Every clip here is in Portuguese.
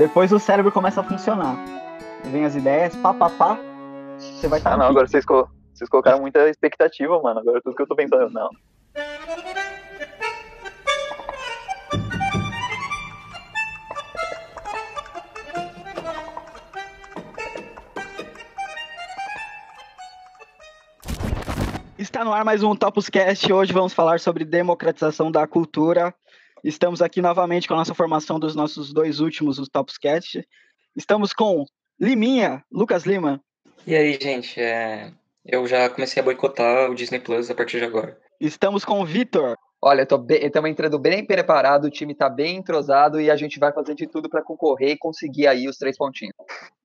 Depois o cérebro começa a funcionar. Vem as ideias, pá, pá, pá. Você vai estar. Ah, não, agora vocês, co vocês colocaram muita expectativa, mano. Agora tudo que eu tô pensando, não. Está no ar mais um Topuscast. Hoje vamos falar sobre democratização da cultura. Estamos aqui novamente com a nossa formação dos nossos dois últimos os Topuscast. Estamos com Liminha, Lucas Lima. E aí, gente, é... eu já comecei a boicotar o Disney Plus a partir de agora. Estamos com o Vitor. Olha, estamos entrando bem preparado, o time está bem entrosado e a gente vai fazer de tudo para concorrer e conseguir aí os três pontinhos.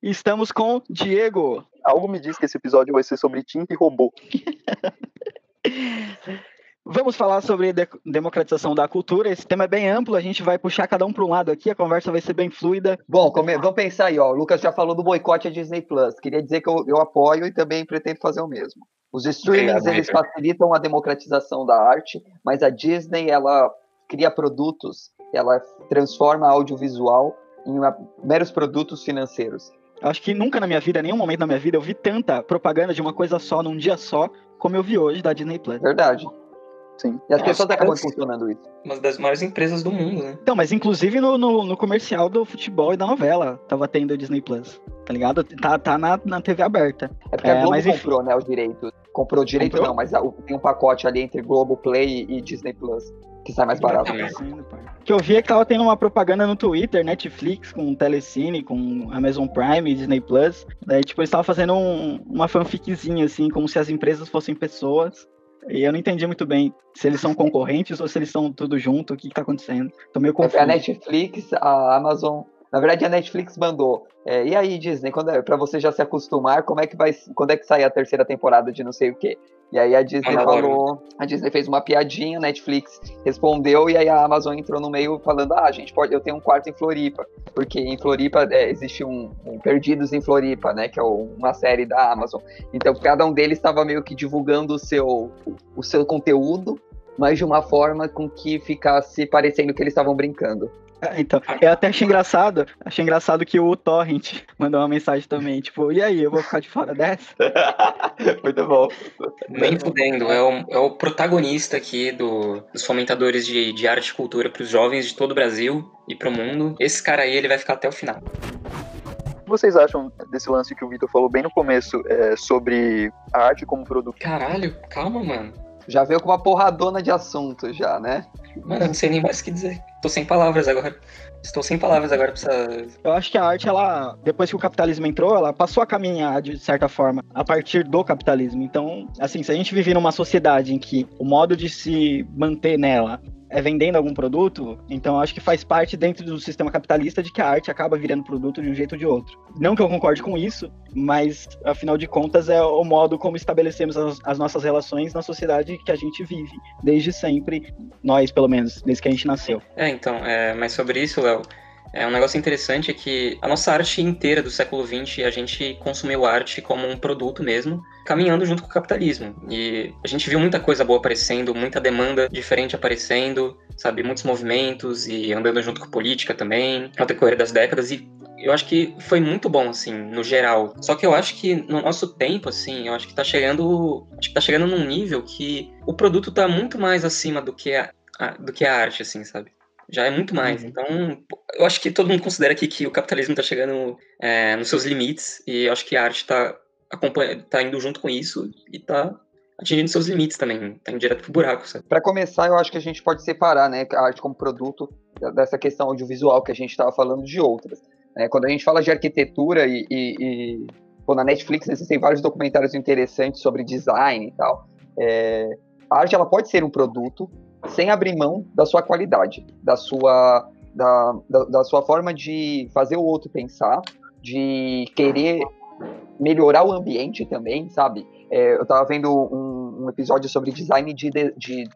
Estamos com Diego. Algo me diz que esse episódio vai ser sobre tinta e robô. Vamos falar sobre de democratização da cultura. Esse tema é bem amplo, a gente vai puxar cada um para um lado aqui, a conversa vai ser bem fluida. Bom, come... vamos pensar aí, ó. O Lucas já falou do boicote à Disney Plus. Queria dizer que eu, eu apoio e também pretendo fazer o mesmo. Os streamings eles facilitam a democratização da arte, mas a Disney ela cria produtos, ela transforma audiovisual em uma, meros produtos financeiros. Acho que nunca na minha vida, nenhum momento na minha vida, eu vi tanta propaganda de uma coisa só num dia só, como eu vi hoje da Disney Plus. Verdade. Sim. E as pessoas acabam funcionando isso. Uma das maiores empresas do mundo, né? Então, mas inclusive no, no, no, comercial do futebol e da novela tava tendo o Disney Plus. Tá ligado? Tá, tá na, na TV aberta. É porque é, a Globo mas, comprou, enfim. né, os direitos. Comprou o direito comprou? não, mas tem um pacote ali entre Globo Play e Disney Plus. Que sai mais barato. O que eu vi é que tava tendo uma propaganda no Twitter, Netflix, com Telecine, com Amazon Prime, Disney Plus. Daí, tipo, eles estavam fazendo um, uma fanficzinha, assim, como se as empresas fossem pessoas. E eu não entendi muito bem se eles são concorrentes ou se eles são tudo junto, o que, que tá acontecendo. Tô meio confuso. A Netflix, a Amazon. Na verdade, a Netflix mandou. É, e aí, Disney, quando é, pra você já se acostumar, como é que vai. Quando é que sai a terceira temporada de não sei o quê? E aí a Disney falou, a Disney fez uma piadinha, Netflix respondeu e aí a Amazon entrou no meio falando, ah, gente pode, eu tenho um quarto em Floripa, porque em Floripa é, existe um, um, Perdidos em Floripa, né, que é uma série da Amazon. Então cada um deles estava meio que divulgando o seu, o seu conteúdo, mas de uma forma com que ficasse parecendo que eles estavam brincando. Então, eu até achei engraçado, achei engraçado que o Torrent mandou uma mensagem também, tipo, e aí, eu vou ficar de fora dessa? Muito bom. Nem fudendo, é o, é o protagonista aqui do, dos fomentadores de, de arte e cultura para os jovens de todo o Brasil e para o mundo. Esse cara aí, ele vai ficar até o final. O que vocês acham desse lance que o Vitor falou bem no começo, é, sobre a arte como produto? Caralho, calma, mano. Já veio com uma porradona de assunto já, né? Mano, não sei nem mais o que dizer. Tô sem palavras agora. Estou sem palavras agora pra essa... Eu acho que a arte, ela, depois que o capitalismo entrou, ela passou a caminhar de certa forma a partir do capitalismo. Então, assim, se a gente vive numa sociedade em que o modo de se manter nela é vendendo algum produto, então acho que faz parte dentro do sistema capitalista de que a arte acaba virando produto de um jeito ou de outro. Não que eu concorde com isso, mas afinal de contas é o modo como estabelecemos as, as nossas relações na sociedade que a gente vive desde sempre, nós pelo menos, desde que a gente nasceu. É, então, é, mas sobre isso, Léo, é um negócio interessante é que a nossa arte inteira do século XX, a gente consumiu arte como um produto mesmo, caminhando junto com o capitalismo. E a gente viu muita coisa boa aparecendo, muita demanda diferente aparecendo, sabe? Muitos movimentos e andando junto com política também, ao decorrer das décadas. E eu acho que foi muito bom, assim, no geral. Só que eu acho que no nosso tempo, assim, eu acho que tá chegando. Acho que tá chegando num nível que o produto tá muito mais acima do que a, a do que a arte, assim, sabe? já é muito mais. Uhum. Então, eu acho que todo mundo considera aqui que o capitalismo está chegando é, nos seus limites e eu acho que a arte está tá indo junto com isso e está atingindo seus limites também, tá indo direto pro buraco, Para começar, eu acho que a gente pode separar, né, a arte como produto dessa questão audiovisual que a gente estava falando de outras. Né? Quando a gente fala de arquitetura e, e, e pô, na Netflix existem vários documentários interessantes sobre design e tal. É, a arte ela pode ser um produto, sem abrir mão da sua qualidade, da sua, da, da, da sua forma de fazer o outro pensar, de querer melhorar o ambiente também, sabe? É, eu tava vendo um, um episódio sobre design de, de,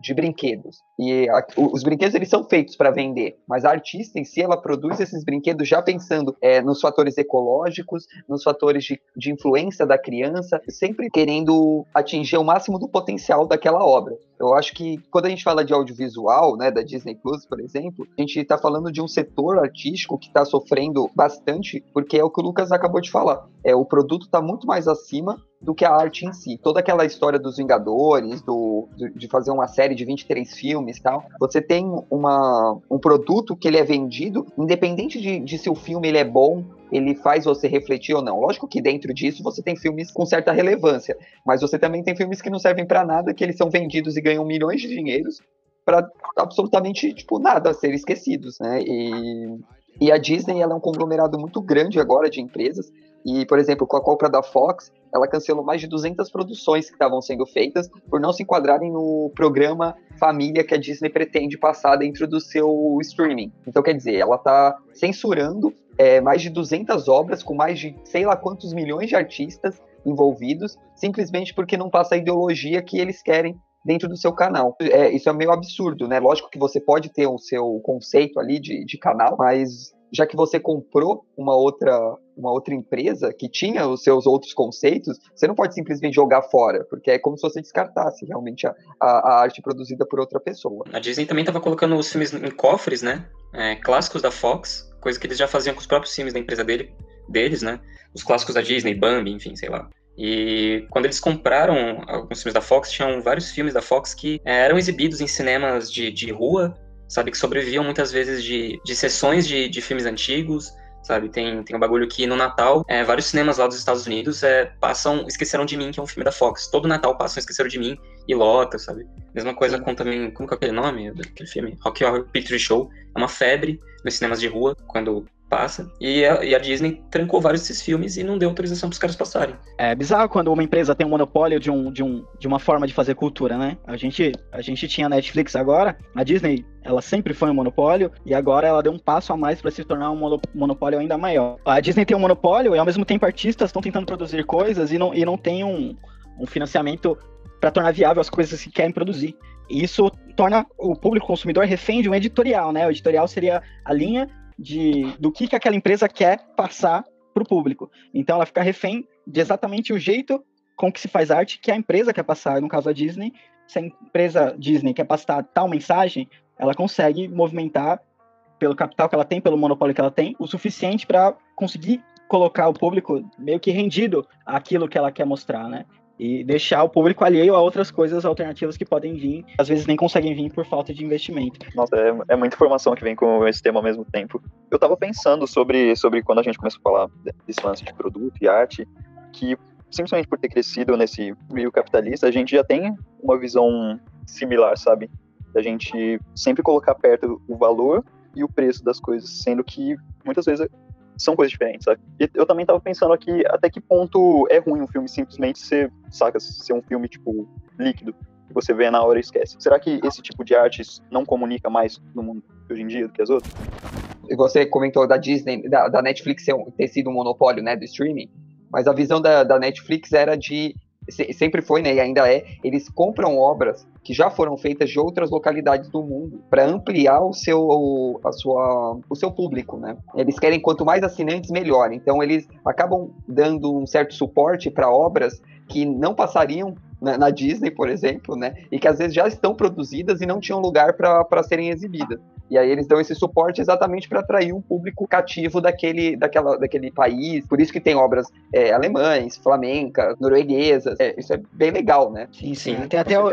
de brinquedos. E a, os brinquedos eles são feitos para vender, mas a artista em si ela produz esses brinquedos já pensando é, nos fatores ecológicos, nos fatores de, de influência da criança, sempre querendo atingir o máximo do potencial daquela obra. Eu acho que quando a gente fala de audiovisual, né, da Disney Plus, por exemplo, a gente está falando de um setor artístico que está sofrendo bastante, porque é o que o Lucas acabou de falar. É o produto está muito mais acima do que a arte em si. Toda aquela história dos Vingadores, do, de fazer uma série de 23 filmes e tal, você tem uma, um produto que ele é vendido, independente de, de se o filme ele é bom, ele faz você refletir ou não. Lógico que dentro disso você tem filmes com certa relevância, mas você também tem filmes que não servem para nada, que eles são vendidos e ganham milhões de dinheiros para absolutamente tipo nada, ser esquecidos, né? E, e a Disney ela é um conglomerado muito grande agora de empresas e, por exemplo, com a compra da Fox, ela cancelou mais de 200 produções que estavam sendo feitas por não se enquadrarem no programa família que a Disney pretende passar dentro do seu streaming. Então, quer dizer, ela está censurando é, mais de 200 obras com mais de sei lá quantos milhões de artistas envolvidos, simplesmente porque não passa a ideologia que eles querem dentro do seu canal. É, isso é meio absurdo, né? Lógico que você pode ter o seu conceito ali de, de canal, mas já que você comprou uma outra uma outra empresa que tinha os seus outros conceitos, você não pode simplesmente jogar fora, porque é como se você descartasse realmente a, a, a arte produzida por outra pessoa. A Disney também estava colocando os filmes em cofres, né? É, clássicos da Fox, coisa que eles já faziam com os próprios filmes da empresa dele, deles, né? Os clássicos da Disney, Bambi, enfim, sei lá. E quando eles compraram alguns filmes da Fox, tinham vários filmes da Fox que é, eram exibidos em cinemas de, de rua sabe? Que sobreviviam muitas vezes de, de sessões de, de filmes antigos, sabe? Tem, tem um bagulho que no Natal, é, vários cinemas lá dos Estados Unidos é, passam Esqueceram de Mim, que é um filme da Fox. Todo Natal passam Esqueceram de Mim e lota, sabe? Mesma coisa Sim. com também, como que é aquele nome daquele filme? Rock Horror Picture Show. É uma febre nos cinemas de rua, quando passa. E a, e a, Disney trancou vários desses filmes e não deu autorização para os caras passarem. É bizarro quando uma empresa tem um monopólio de, um, de, um, de uma forma de fazer cultura, né? A gente, a gente tinha Netflix agora, a Disney, ela sempre foi um monopólio e agora ela deu um passo a mais para se tornar um monopólio ainda maior. A Disney tem um monopólio e ao mesmo tempo artistas estão tentando produzir coisas e não, e não tem um, um financiamento para tornar viável as coisas que querem produzir. E isso torna o público consumidor refém de um editorial, né? O editorial seria a linha de, do que, que aquela empresa quer passar para o público. Então ela fica refém de exatamente o jeito com que se faz arte que a empresa quer passar. No caso a Disney, se a empresa Disney quer passar tal mensagem, ela consegue movimentar pelo capital que ela tem, pelo monopólio que ela tem, o suficiente para conseguir colocar o público meio que rendido àquilo que ela quer mostrar, né? E deixar o público alheio a outras coisas alternativas que podem vir, às vezes nem conseguem vir por falta de investimento. Nossa, é, é muita informação que vem com esse tema ao mesmo tempo. Eu tava pensando sobre, sobre quando a gente começou a falar desse lance de produto e arte, que simplesmente por ter crescido nesse meio capitalista, a gente já tem uma visão similar, sabe? Da gente sempre colocar perto o valor e o preço das coisas, sendo que muitas vezes são coisas diferentes, sabe? E eu também tava pensando aqui até que ponto é ruim um filme simplesmente ser, saca, ser um filme, tipo, líquido, que você vê na hora e esquece. Será que esse tipo de arte não comunica mais no mundo hoje em dia do que as outras? Você comentou da Disney, da, da Netflix ter sido um monopólio, né, do streaming, mas a visão da, da Netflix era de sempre foi, né, e ainda é, eles compram obras que já foram feitas de outras localidades do mundo para ampliar o seu a sua o seu público, né? Eles querem quanto mais assinantes melhor. Então eles acabam dando um certo suporte para obras que não passariam na, na, Disney, por exemplo, né? E que às vezes já estão produzidas e não tinham lugar para serem exibidas. E aí eles dão esse suporte exatamente para atrair um público cativo daquele, daquela, daquele país. Por isso que tem obras é, alemães, flamencas, norueguesas. É, isso é bem legal, né? Sim, sim. Tem até o,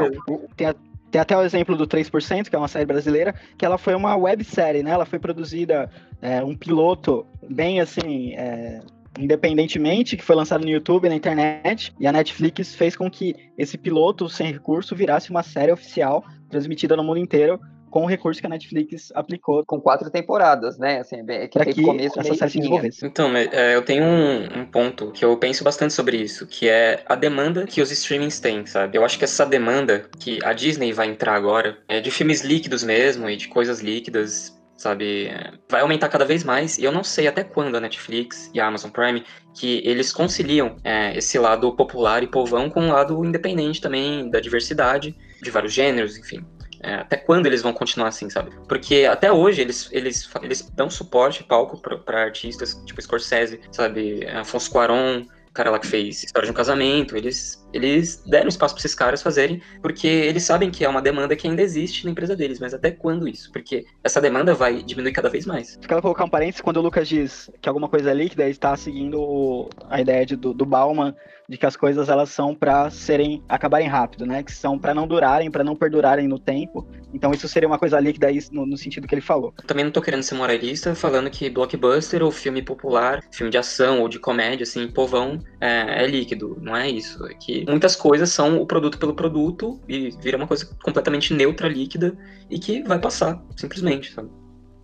tem, a, tem até o exemplo do 3%, que é uma série brasileira, que ela foi uma websérie, né? Ela foi produzida, é, um piloto bem assim, é, independentemente, que foi lançado no YouTube, na internet, e a Netflix fez com que esse piloto sem recurso virasse uma série oficial transmitida no mundo inteiro com o recurso que a Netflix aplicou. Com quatro temporadas, né? Assim, é que, que começo essa série se desenvolvesse. Então, é, eu tenho um, um, ponto que eu penso bastante sobre isso, que é a demanda que os streamings têm, sabe? Eu acho que essa demanda que a Disney vai entrar agora é de filmes líquidos mesmo e de coisas líquidas sabe? Vai aumentar cada vez mais, e eu não sei até quando a Netflix e a Amazon Prime, que eles conciliam é, esse lado popular e povão com o lado independente também, da diversidade, de vários gêneros, enfim. É, até quando eles vão continuar assim, sabe? Porque até hoje eles, eles, eles dão suporte, palco para artistas tipo Scorsese, sabe? Afonso Cuarón, cara lá que fez História de um Casamento, eles, eles deram espaço para esses caras fazerem, porque eles sabem que é uma demanda que ainda existe na empresa deles, mas até quando isso? Porque essa demanda vai diminuir cada vez mais. Quero colocar um parênteses, quando o Lucas diz que alguma coisa é líquida, ele está seguindo a ideia de, do, do Bauman de que as coisas elas são para serem acabarem rápido, né? Que são para não durarem, para não perdurarem no tempo. Então isso seria uma coisa líquida no, no, sentido que ele falou. Também não tô querendo ser moralista falando que blockbuster ou filme popular, filme de ação ou de comédia, assim, povão, é, é líquido. Não é isso. É que muitas coisas são o produto pelo produto e vira uma coisa completamente neutra, líquida e que vai passar, simplesmente, sabe?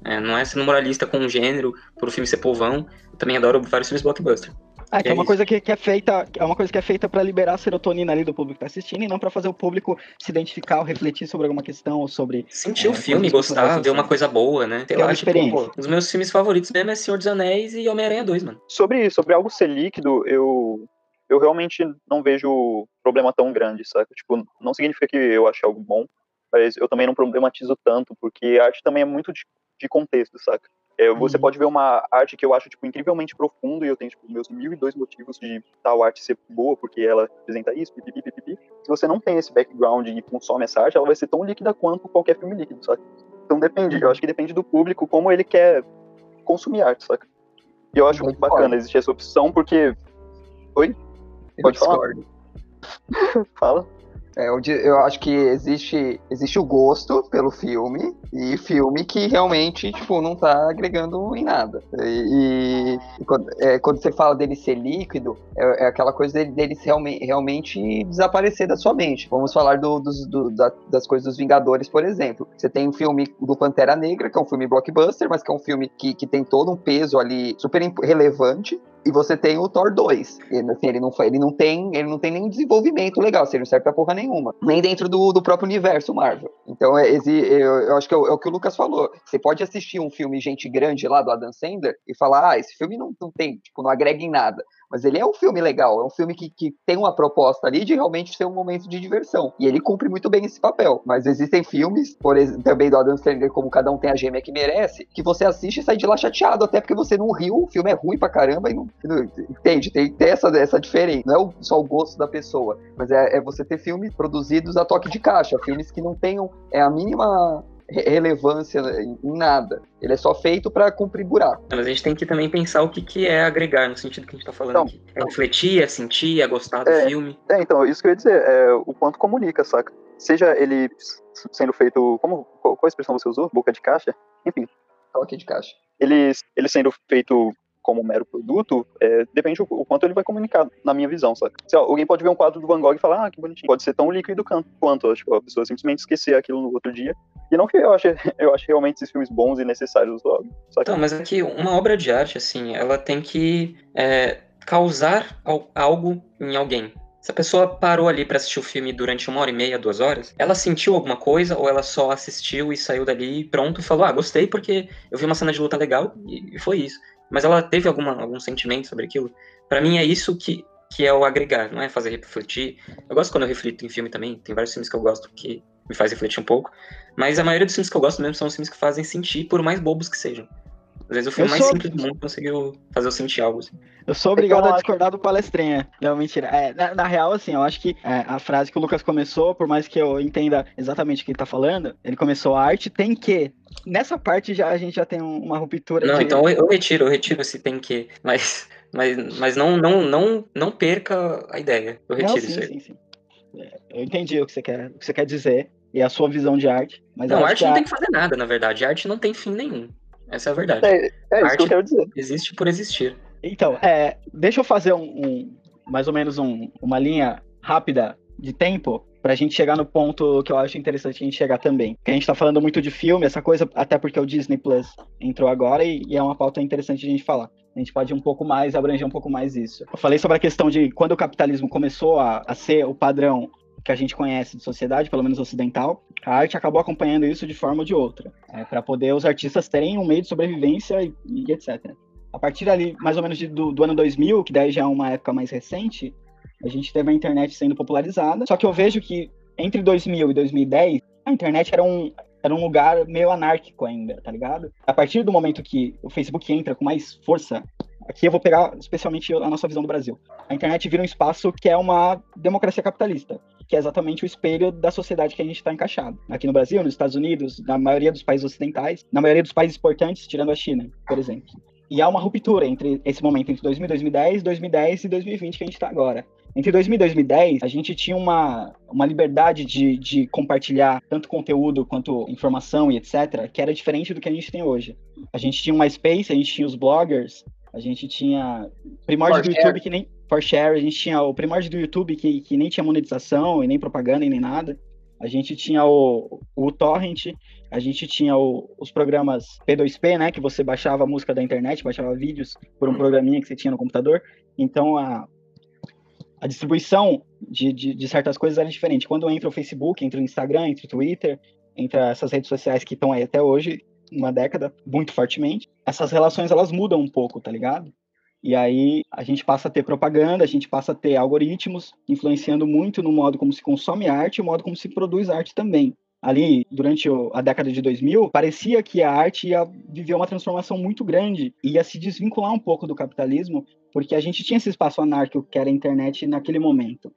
É, não é sendo moralista com um gênero, por o filme ser povão. Eu também adoro vários filmes blockbuster. É, que é, é uma coisa que, que, é feita, é uma coisa que é feita para liberar a serotonina ali do público que tá assistindo e não para fazer o público se identificar ou refletir sobre alguma questão ou sobre sentir é, o filme, gostar, ver uma coisa boa, né? Tem uma tipo, experiência. Pô, os meus filmes favoritos mesmo é Senhor dos Anéis e Homem-Aranha 2, mano. Sobre sobre algo ser líquido, eu eu realmente não vejo problema tão grande, sabe? Tipo, não significa que eu ache algo bom, mas eu também não problematizo tanto, porque a arte também é muito de, de contexto, saca? É, você uhum. pode ver uma arte que eu acho tipo, incrivelmente profundo e eu tenho tipo, meus mil e dois motivos de tal arte ser boa, porque ela apresenta isso, pipipi, pipipi. Se você não tem esse background e consome essa arte, ela vai ser tão líquida quanto qualquer filme líquido, sabe? Então depende, eu acho que depende do público, como ele quer consumir arte, saca? E eu acho muito bacana existir essa opção, porque. Oi? Pode falar. Fala. É, eu acho que existe, existe o gosto pelo filme e filme que realmente, tipo, não tá agregando em nada. E, e quando, é, quando, você fala dele ser líquido, é, é aquela coisa dele, dele realmente, realmente desaparecer da sua mente. Vamos falar do, dos, do, da, das coisas dos Vingadores, por exemplo. Você tem um filme do Pantera Negra, que é um filme blockbuster, mas que é um filme que, que tem todo um peso ali super relevante. E você tem o Thor 2. Ele, assim, ele, não, ele, não tem, ele não tem nenhum desenvolvimento legal, assim, ele não serve pra porra nenhuma. Nem dentro do, do próprio universo Marvel. Então, é, eu, eu acho que é o, é o, que o Lucas falou. Você pode assistir um filme Gente Grande lá do Adam Sandler e falar, ah, esse filme não, não tem, tipo, não agrega em nada. Mas ele é um filme legal, é um filme que, que tem uma proposta ali de realmente ser um momento de diversão. E ele cumpre muito bem esse papel. Mas existem filmes, por exemplo, também do Adam Sandler, como Cada Um Tem a Gêmea que Merece, que você assiste e sai de lá chateado, até porque você não riu, o filme é ruim pra caramba e não. não entende? Tem, tem essa, essa diferença. Não é só o gosto da pessoa, mas é, é você ter filmes produzidos a toque de caixa, filmes que não tenham é, a mínima relevância em nada. Ele é só feito para cumprir buraco. Mas a gente tem que também pensar o que, que é agregar, no sentido que a gente está falando então, aqui. É refletir, é sentir, é gostar do é, filme. É, então, isso que eu ia dizer, é o quanto comunica, saca? Seja ele sendo feito. Como, qual, qual expressão você usou? Boca de caixa? Enfim. Toque de caixa. Ele, ele sendo feito como mero produto, é, depende o, o, quanto ele vai comunicar, na minha visão, sabe? Ó, alguém pode ver um quadro do Van Gogh e falar, ah, que bonitinho. Pode ser tão líquido quanto, tipo, a pessoa simplesmente esquecer aquilo no outro dia. E não que eu ache, eu acho realmente esses filmes bons e necessários logo. Sabe? Então, mas é que uma obra de arte, assim, ela tem que é, causar algo em alguém. Se a pessoa parou ali para assistir o filme durante uma hora e meia, duas horas, ela sentiu alguma coisa ou ela só assistiu e saiu dali pronto e falou: Ah, gostei porque eu vi uma cena de luta legal e foi isso mas ela teve alguma, algum sentimento sobre aquilo. Para mim é isso que, que é o agregar, não é fazer refletir. Eu gosto quando eu reflito em filme também, tem vários filmes que eu gosto que me faz refletir um pouco, mas a maioria dos filmes que eu gosto mesmo são os filmes que fazem sentir, por mais bobos que sejam. Às vezes o filme eu mais sou... simples do mundo conseguiu fazer eu sentir algo assim. Eu sou obrigado a discordar do palestrinha. Não, mentira. É, na, na, real, assim, eu acho que é, a frase que o Lucas começou, por mais que eu entenda exatamente o que ele tá falando, ele começou a arte tem que. Nessa parte já a gente já tem uma ruptura. Não, de... então eu, eu retiro, eu retiro esse tem que. Mas, mas, mas não, não, não, não perca a ideia. Eu retiro não, sim, isso aí. Sim, sim. É, eu entendi o que você quer, o que você quer dizer e a sua visão de arte. Mas não, arte não a... tem que fazer nada, na verdade. A arte não tem fim nenhum. Essa é a verdade. É, é isso que eu quero dizer. Existe por existir. Então, é, deixa eu fazer um, um mais ou menos um, uma linha rápida de tempo pra gente chegar no ponto que eu acho interessante a gente chegar também. Que a gente tá falando muito de filme, essa coisa, até porque o Disney Plus entrou agora e, e é uma pauta interessante a gente falar. A gente pode ir um pouco mais, abranger um pouco mais isso. Eu falei sobre a questão de quando o capitalismo começou a, a ser o padrão que a gente conhece de sociedade, pelo menos ocidental, a arte acabou acompanhando isso de forma ou de outra, é, para poder os artistas terem um meio de sobrevivência e, e etc. A partir ali, mais ou menos de, do, do ano 2000, que daí já é uma época mais recente, a gente teve a internet sendo popularizada. Só que eu vejo que entre 2000 e 2010, a internet era um, era um lugar meio anárquico ainda, tá ligado? A partir do momento que o Facebook entra com mais força, aqui eu vou pegar especialmente a nossa visão do Brasil. A internet vira um espaço que é uma democracia capitalista, que é exatamente o espelho da sociedade que a gente está encaixado. Aqui no Brasil, nos Estados Unidos, na maioria dos países ocidentais, na maioria dos países importantes, tirando a China, por exemplo. E há uma ruptura entre esse momento entre 2000 2010, 2010 e 2020 que a gente está agora. Entre 2000 e 2010, a gente tinha uma, uma liberdade de, de compartilhar tanto conteúdo quanto informação e etc., que era diferente do que a gente tem hoje. A gente tinha uma Space, a gente tinha os bloggers, a gente tinha primórdio do YouTube que nem for share, a gente tinha o primórdio do YouTube que, que nem tinha monetização e nem propaganda e nem nada. A gente tinha o, o torrent, a gente tinha o, os programas P2P, né, que você baixava a música da internet, baixava vídeos por um programinha que você tinha no computador. Então a a distribuição de, de, de, certas coisas era diferente. Quando entra o Facebook, entra o Instagram, entra o Twitter, entra essas redes sociais que estão aí até hoje, uma década, muito fortemente, essas relações elas mudam um pouco, tá ligado? E aí a gente passa a ter propaganda, a gente passa a ter algoritmos influenciando muito no modo como se consome arte e o modo como se produz arte também ali durante a década de 2000, parecia que a arte ia viver uma transformação muito grande, ia se desvincular um pouco do capitalismo, porque a gente tinha esse espaço anárquico que era a internet naquele momento.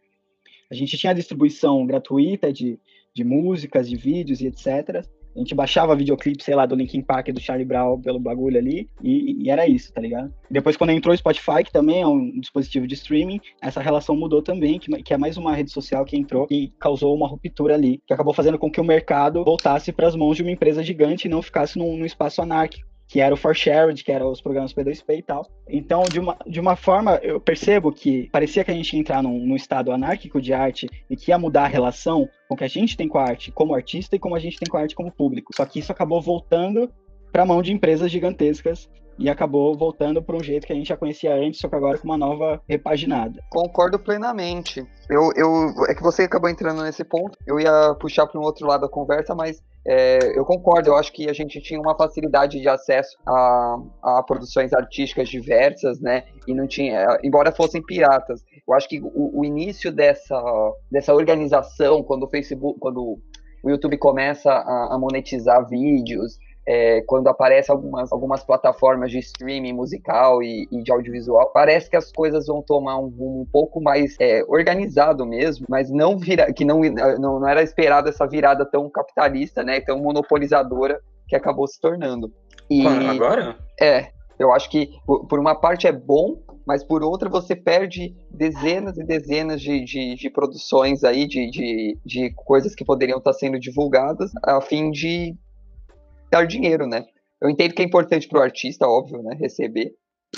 A gente tinha a distribuição gratuita de, de músicas, de vídeos e etc. A gente baixava videoclipe, sei lá, do Linkin Park do Charlie Brown pelo bagulho ali, e, e, era isso, tá ligado? Depois, quando entrou o Spotify, que também é um dispositivo de streaming, essa relação mudou também, que, que é mais uma rede social que entrou e causou uma ruptura ali, que acabou fazendo com que o mercado voltasse para as mãos de uma empresa gigante e não ficasse num, num espaço anárquico que era o For Shared, que era os programas P2P e tal. Então, de uma, de uma forma, eu percebo que parecia que a gente ia entrar num, num estado anárquico de arte e que ia mudar a relação com que a gente tem com a arte como artista e como a gente tem com a arte como público. Só que isso acabou voltando para a mão de empresas gigantescas e acabou voltando para um jeito que a gente já conhecia antes, só que agora com uma nova repaginada. Concordo plenamente. Eu, eu, é que você acabou entrando nesse ponto. Eu ia puxar para um outro lado da conversa, mas é, eu concordo. Eu acho que a gente tinha uma facilidade de acesso a, a produções artísticas diversas, né? E não tinha, embora fossem piratas. Eu acho que o, o início dessa, dessa organização, quando o Facebook, quando o YouTube começa a, a monetizar vídeos é, quando aparece algumas, algumas plataformas de streaming musical e, e, de audiovisual, parece que as coisas vão tomar um rumo um pouco mais é, organizado mesmo, mas não vira, que não, não, não era esperado essa virada tão capitalista, né, tão monopolizadora que acabou se tornando. E, Agora? É, eu acho que por uma parte é bom, mas por outra você perde dezenas e dezenas de, de, de produções aí, de, de, de, coisas que poderiam estar sendo divulgadas, a fim de dar dinheiro, né? Eu entendo que é importante para o artista, óbvio, né? Receber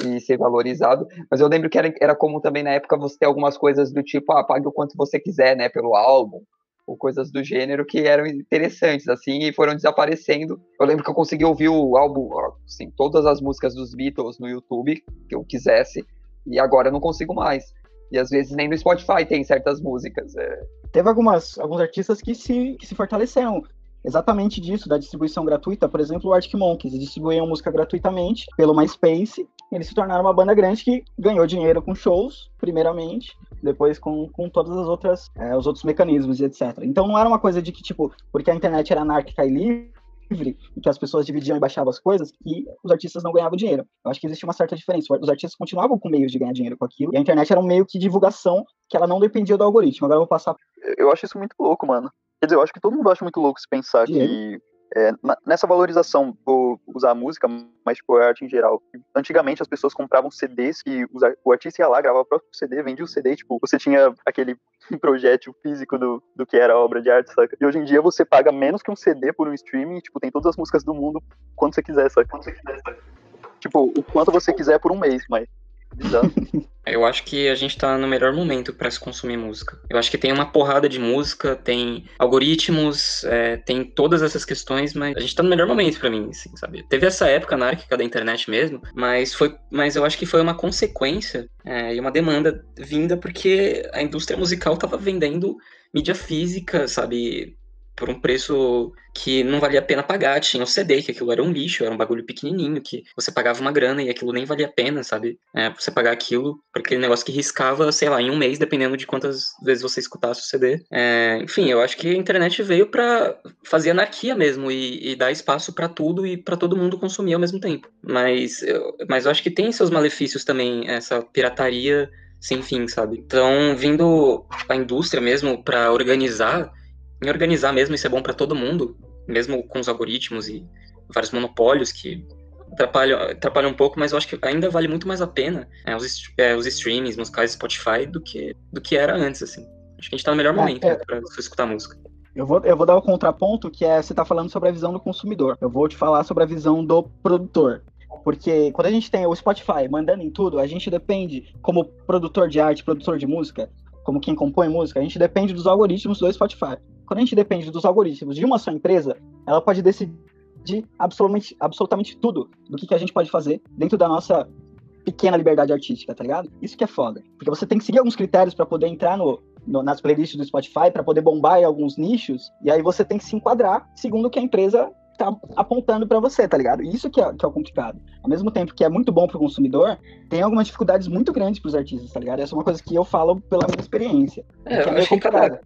e ser valorizado, mas eu lembro que era, era comum também na época você ter algumas coisas do tipo, ah, pague o quanto você quiser, né, pelo álbum, ou coisas do gênero que eram interessantes, assim, e foram desaparecendo. Eu lembro que eu consegui ouvir o álbum, assim, todas as músicas dos Beatles no YouTube, que eu quisesse, e agora eu não consigo mais. E às vezes nem no Spotify tem certas músicas. É... Teve algumas, alguns artistas que se, que se fortaleceram exatamente disso, da distribuição gratuita. Por exemplo, o Arctic Monkeys, distribuíam música gratuitamente pelo MySpace. Eles se tornaram uma banda grande que ganhou dinheiro com shows, primeiramente, depois com, com todas as outras, é, os outros mecanismos e etc. Então não era uma coisa de que, tipo, porque a internet era anárquica e livre, e que as pessoas dividiam e baixavam as coisas, que os artistas não ganhavam dinheiro. Eu acho que existe uma certa diferença. Os artistas continuavam com meios de ganhar dinheiro com aquilo, e a internet era um meio que divulgação que ela não dependia do algoritmo. Agora eu vou passar. Eu acho isso muito louco, mano. Quer dizer, eu acho que todo mundo acha muito louco se pensar que é, nessa valorização, vou usar a música, mas tipo, a arte em geral. Antigamente as pessoas compravam CDs que o artista ia lá, gravava o próprio CD, vendia o CD, tipo, você tinha aquele projétil físico do, do que era a obra de arte, saca? E hoje em dia você paga menos que um CD por um streaming, tipo, tem todas as músicas do mundo quando você quiser, saca? Quando você quiser, saca? Tipo, o quanto você quiser por um mês, mas Eu acho que a gente tá no melhor momento para se consumir música. Eu acho que tem uma porrada de música, tem algoritmos, é, tem todas essas questões, mas a gente tá no melhor momento para mim, assim, sabe? Teve essa época anárquica da internet mesmo, mas foi, mas eu acho que foi uma consequência é, e uma demanda vinda porque a indústria musical tava vendendo mídia física, sabe? Por um preço que não valia a pena pagar. Tinha o CD, que aquilo era um lixo, era um bagulho pequenininho, que você pagava uma grana e aquilo nem valia a pena, sabe? É, você pagar aquilo por aquele negócio que riscava, sei lá, em um mês, dependendo de quantas vezes você escutasse o CD. É, enfim, eu acho que a internet veio para fazer anarquia mesmo e, e dar espaço para tudo e para todo mundo consumir ao mesmo tempo. Mas eu, mas eu acho que tem seus malefícios também, essa pirataria sem fim, sabe? Então, vindo a indústria mesmo para organizar em organizar mesmo, isso é bom para todo mundo, mesmo com os algoritmos e vários monopólios que atrapalham, atrapalham um pouco, mas eu acho que ainda vale muito mais a pena é, os, é, os streamings musicais Spotify do que, do que era antes, assim. Acho que a gente tá no melhor é, momento é, é. para escutar música. Eu vou, eu vou dar o contraponto, que é você tá falando sobre a visão do consumidor. Eu vou te falar sobre a visão do produtor. Porque quando a gente tem o Spotify mandando em tudo, a gente depende, como produtor de arte, produtor de música, como quem compõe música, a gente depende dos algoritmos do Spotify quando a gente depende dos algoritmos de uma só empresa, ela pode decidir absolutamente, absolutamente tudo do que, que a gente pode fazer dentro da nossa pequena liberdade artística, tá ligado? Isso que é foda. Porque você tem que seguir alguns critérios para poder entrar no, no, nas playlists do Spotify, para poder bombar em alguns nichos, e aí você tem que se enquadrar segundo o que a empresa tá apontando para você, tá ligado? Isso que é, que é o complicado. Ao mesmo tempo que é muito bom pro consumidor, tem algumas dificuldades muito grandes pros artistas, tá ligado? Essa é uma coisa que eu falo pela minha experiência. É, eu é acho que cada,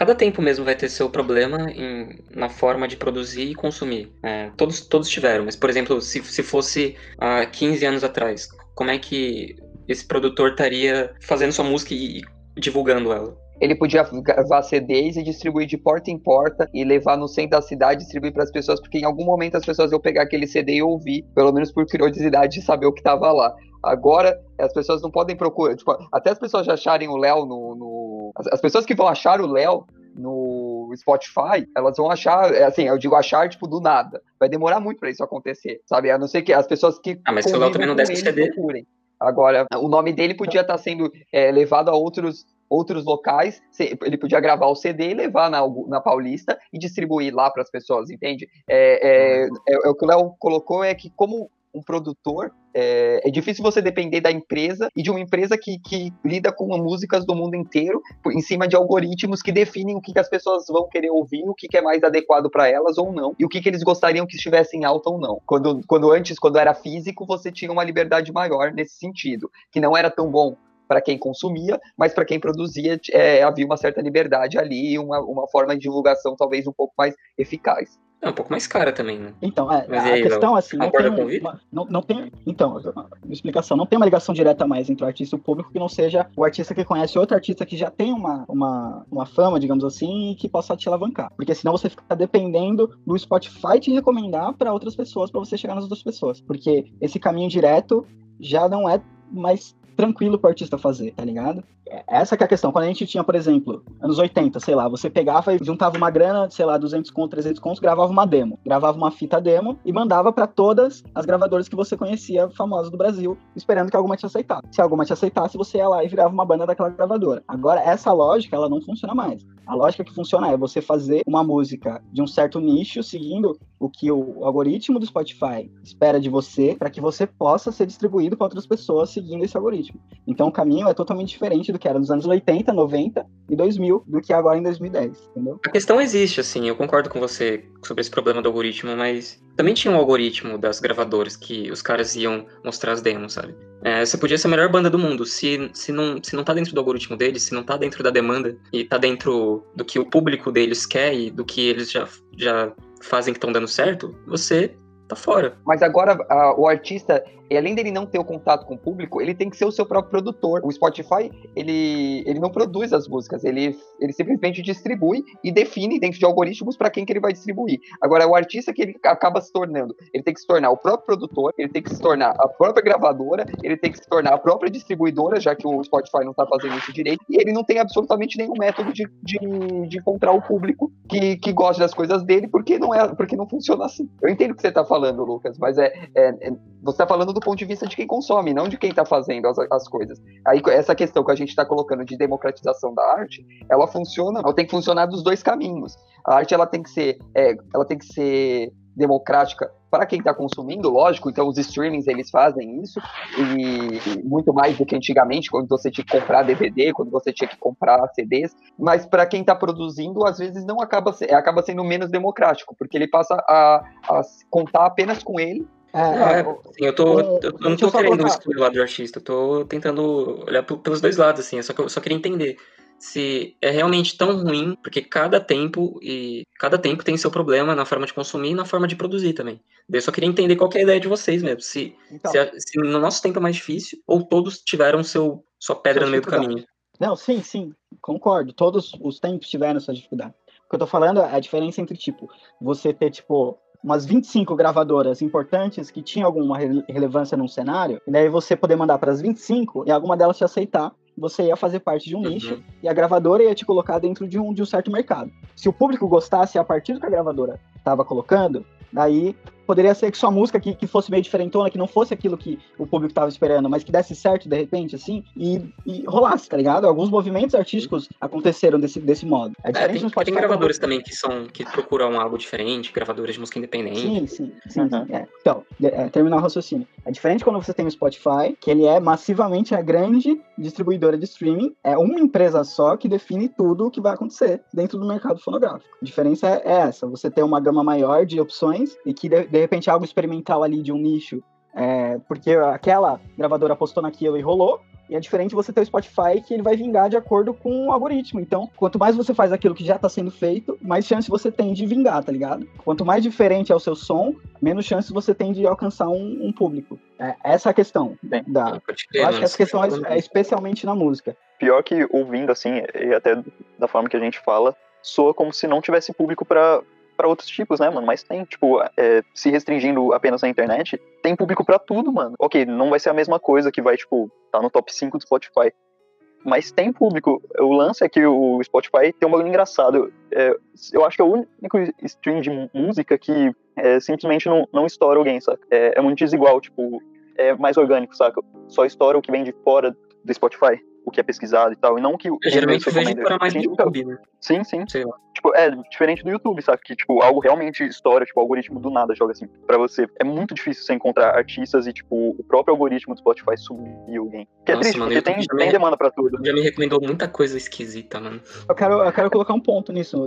Cada tempo mesmo vai ter seu problema em, na forma de produzir e consumir. É, todos, todos tiveram, mas, por exemplo, se, se fosse há 15 anos atrás, como é que esse produtor estaria fazendo sua música e, e divulgando ela? Ele podia gravar CDs e distribuir de porta em porta e levar no centro da cidade, distribuir para as pessoas, porque em algum momento as pessoas iam pegar aquele CD e ouvir, pelo menos por curiosidade de saber o que estava lá. Agora, as pessoas não podem procurar, tipo, até as pessoas já acharem o Léo no, no, As pessoas que vão achar o Léo no Spotify, elas vão achar, é assim, eu digo achar, tipo, do nada. Vai demorar muito para isso acontecer, sabe? A não ser que as pessoas que. Ah, mas se o Léo também não desce CD. Procurem. Agora, o nome dele podia estar tá sendo é, levado a outros outros locais, ele podia gravar o CD e levar na, na Paulista e distribuir lá para as pessoas, entende? É, é, é, é, o que o Léo colocou é que como um produtor, é, é, difícil você depender da empresa e de uma empresa que, que lida com músicas do mundo inteiro em cima de algoritmos que definem o que, que as pessoas vão querer ouvir, o que, que é mais adequado para elas ou não, e o que, que eles gostariam que estivesse em alta ou não. Quando, quando antes, quando era físico, você tinha uma liberdade maior nesse sentido, que não era tão bom para quem consumia, mas para quem produzia é, havia uma certa liberdade ali, uma, uma forma de divulgação talvez um pouco mais eficaz. É um pouco mais cara também, né? Então, é, a aí, questão assim, não tem, uma, não, não tem. Então, uma explicação, não tem uma ligação direta mais entre o artista e o público que não seja o artista que conhece outro artista que já tem uma, uma, uma fama, digamos assim, e que possa te alavancar. Porque senão você fica dependendo do Spotify te recomendar para outras pessoas, para você chegar nas outras pessoas. Porque esse caminho direto já não é mais tranquilo pro artista fazer, tá ligado? Essa é a questão. Quando a gente tinha, por exemplo, anos 80, sei lá, você pegava e juntava uma grana, sei lá, 200 contos, 300 contos, gravava uma demo. Gravava uma fita demo e mandava para todas as gravadoras que você conhecia, famosas do Brasil, esperando que alguma te aceitasse. Se alguma te aceitasse, você ia lá e virava uma banda daquela gravadora. Agora, essa lógica, ela não funciona mais. A lógica que funciona é você fazer uma música de um certo nicho, seguindo o que o algoritmo do Spotify espera de você, para que você possa ser distribuído para outras pessoas seguindo esse algoritmo. Então, o caminho é totalmente diferente do que era nos anos 80, 90 e 2000 do que agora em 2010, entendeu? A questão existe, assim, eu concordo com você sobre esse problema do algoritmo, mas também tinha um algoritmo das gravadoras que os caras iam mostrar as demos, sabe? É, você podia ser a melhor banda do mundo, se, se, não, se não tá dentro do algoritmo deles, se não tá dentro da demanda e tá dentro do que o público deles quer e do que eles já, já fazem que estão dando certo, você tá fora. Mas agora a, o artista, e além dele não ter o contato com o público, ele tem que ser o seu próprio produtor. O Spotify, ele, ele não produz as músicas, ele, ele simplesmente distribui e define dentro de algoritmos para quem que ele vai distribuir. Agora, o artista que ele acaba se tornando, ele tem que se tornar o próprio produtor, ele tem que se tornar a própria gravadora, ele tem que se tornar a própria distribuidora, já que o Spotify não está fazendo isso direito, e ele não tem absolutamente nenhum método de, de, de encontrar o público que, que gosta das coisas dele, porque não é porque não funciona assim. Eu entendo o que você está falando, Lucas, mas é, é, é você está falando do do ponto de vista de quem consome, não de quem está fazendo as, as coisas. Aí essa questão que a gente está colocando de democratização da arte, ela funciona, ela tem que funcionar dos dois caminhos. A arte ela tem que ser, é, ela tem que ser democrática para quem está consumindo, lógico, então os streamings eles fazem isso, e muito mais do que antigamente, quando você tinha que comprar DVD, quando você tinha que comprar CDs, mas para quem está produzindo, às vezes não acaba, acaba sendo menos democrático, porque ele passa a, a contar apenas com ele é, é, sim, eu, tô, eu, eu não tô querendo excluir o lado do artista, eu tô tentando olhar pelos dois lados, assim, só que eu só queria entender se é realmente tão ruim, porque cada tempo e cada tempo tem seu problema na forma de consumir e na forma de produzir também. Eu só queria entender qual que é a ideia de vocês mesmo, se, então, se, se, no nosso tempo é mais difícil ou todos tiveram seu sua pedra no meio do caminho. Não, sim, sim, concordo. Todos os tempos tiveram sua dificuldade. O que eu tô falando é a diferença entre, tipo, você ter, tipo, umas 25 gravadoras importantes que tinham alguma relevância num cenário, e daí você poder mandar para as 25 e alguma delas te aceitar você ia fazer parte de um uhum. nicho e a gravadora ia te colocar dentro de um, de um certo mercado. Se o público gostasse a partir do que a gravadora estava colocando, daí poderia ser que sua música que, que fosse meio diferentona, que não fosse aquilo que o público estava esperando, mas que desse certo de repente, assim, e, e rolasse, tá ligado? Alguns movimentos artísticos aconteceram desse, desse modo. É, é diferente é, tem, tem gravadores também que são que procuram algo diferente, gravadores de música independente. Sim, sim, sim. Uhum. sim é. Então, é, terminar o raciocínio. É diferente quando você tem o Spotify, que ele é massivamente a grande distribuidora de streaming, é uma empresa só que define tudo o que vai acontecer dentro do mercado fonográfico. A diferença é, é essa, você tem uma gama maior de opções e que de, de repente algo experimental ali de um nicho, é, porque aquela gravadora apostou naquilo e rolou, e é diferente você ter o Spotify que ele vai vingar de acordo com o algoritmo. Então, quanto mais você faz aquilo que já está sendo feito, mais chance você tem de vingar, tá ligado? Quanto mais diferente é o seu som, menos chance você tem de alcançar um, um público. É, essa é a questão. Bem, da, eu acho que essa questão é, é especialmente na música. Pior que ouvindo assim, e até da forma que a gente fala, soa como se não tivesse público para para outros tipos, né, mano? Mas tem, tipo, é, se restringindo apenas na internet, tem público para tudo, mano. Ok, não vai ser a mesma coisa que vai, tipo, tá no top 5 do Spotify. Mas tem público. O lance é que o Spotify tem um bagulho engraçado. É, eu acho que é o único stream de música que é, simplesmente não, não estoura alguém, saca? É, é muito desigual, tipo, é mais orgânico, saca? Só estoura o que vem de fora do Spotify o que é pesquisado e tal, e não que o. Eu geralmente vejo para mais do YouTube, né? Sim, sim. Tipo, é diferente do YouTube, sabe? Que, tipo, algo realmente estoura, tipo, o algoritmo do nada joga assim pra você. É muito difícil você encontrar artistas e, tipo, o próprio algoritmo do Spotify subir alguém. Que é Nossa, é triste, mano, porque tem, tem demanda pra tudo. Já me recomendou muita coisa esquisita, mano. Eu quero, eu quero colocar um ponto nisso,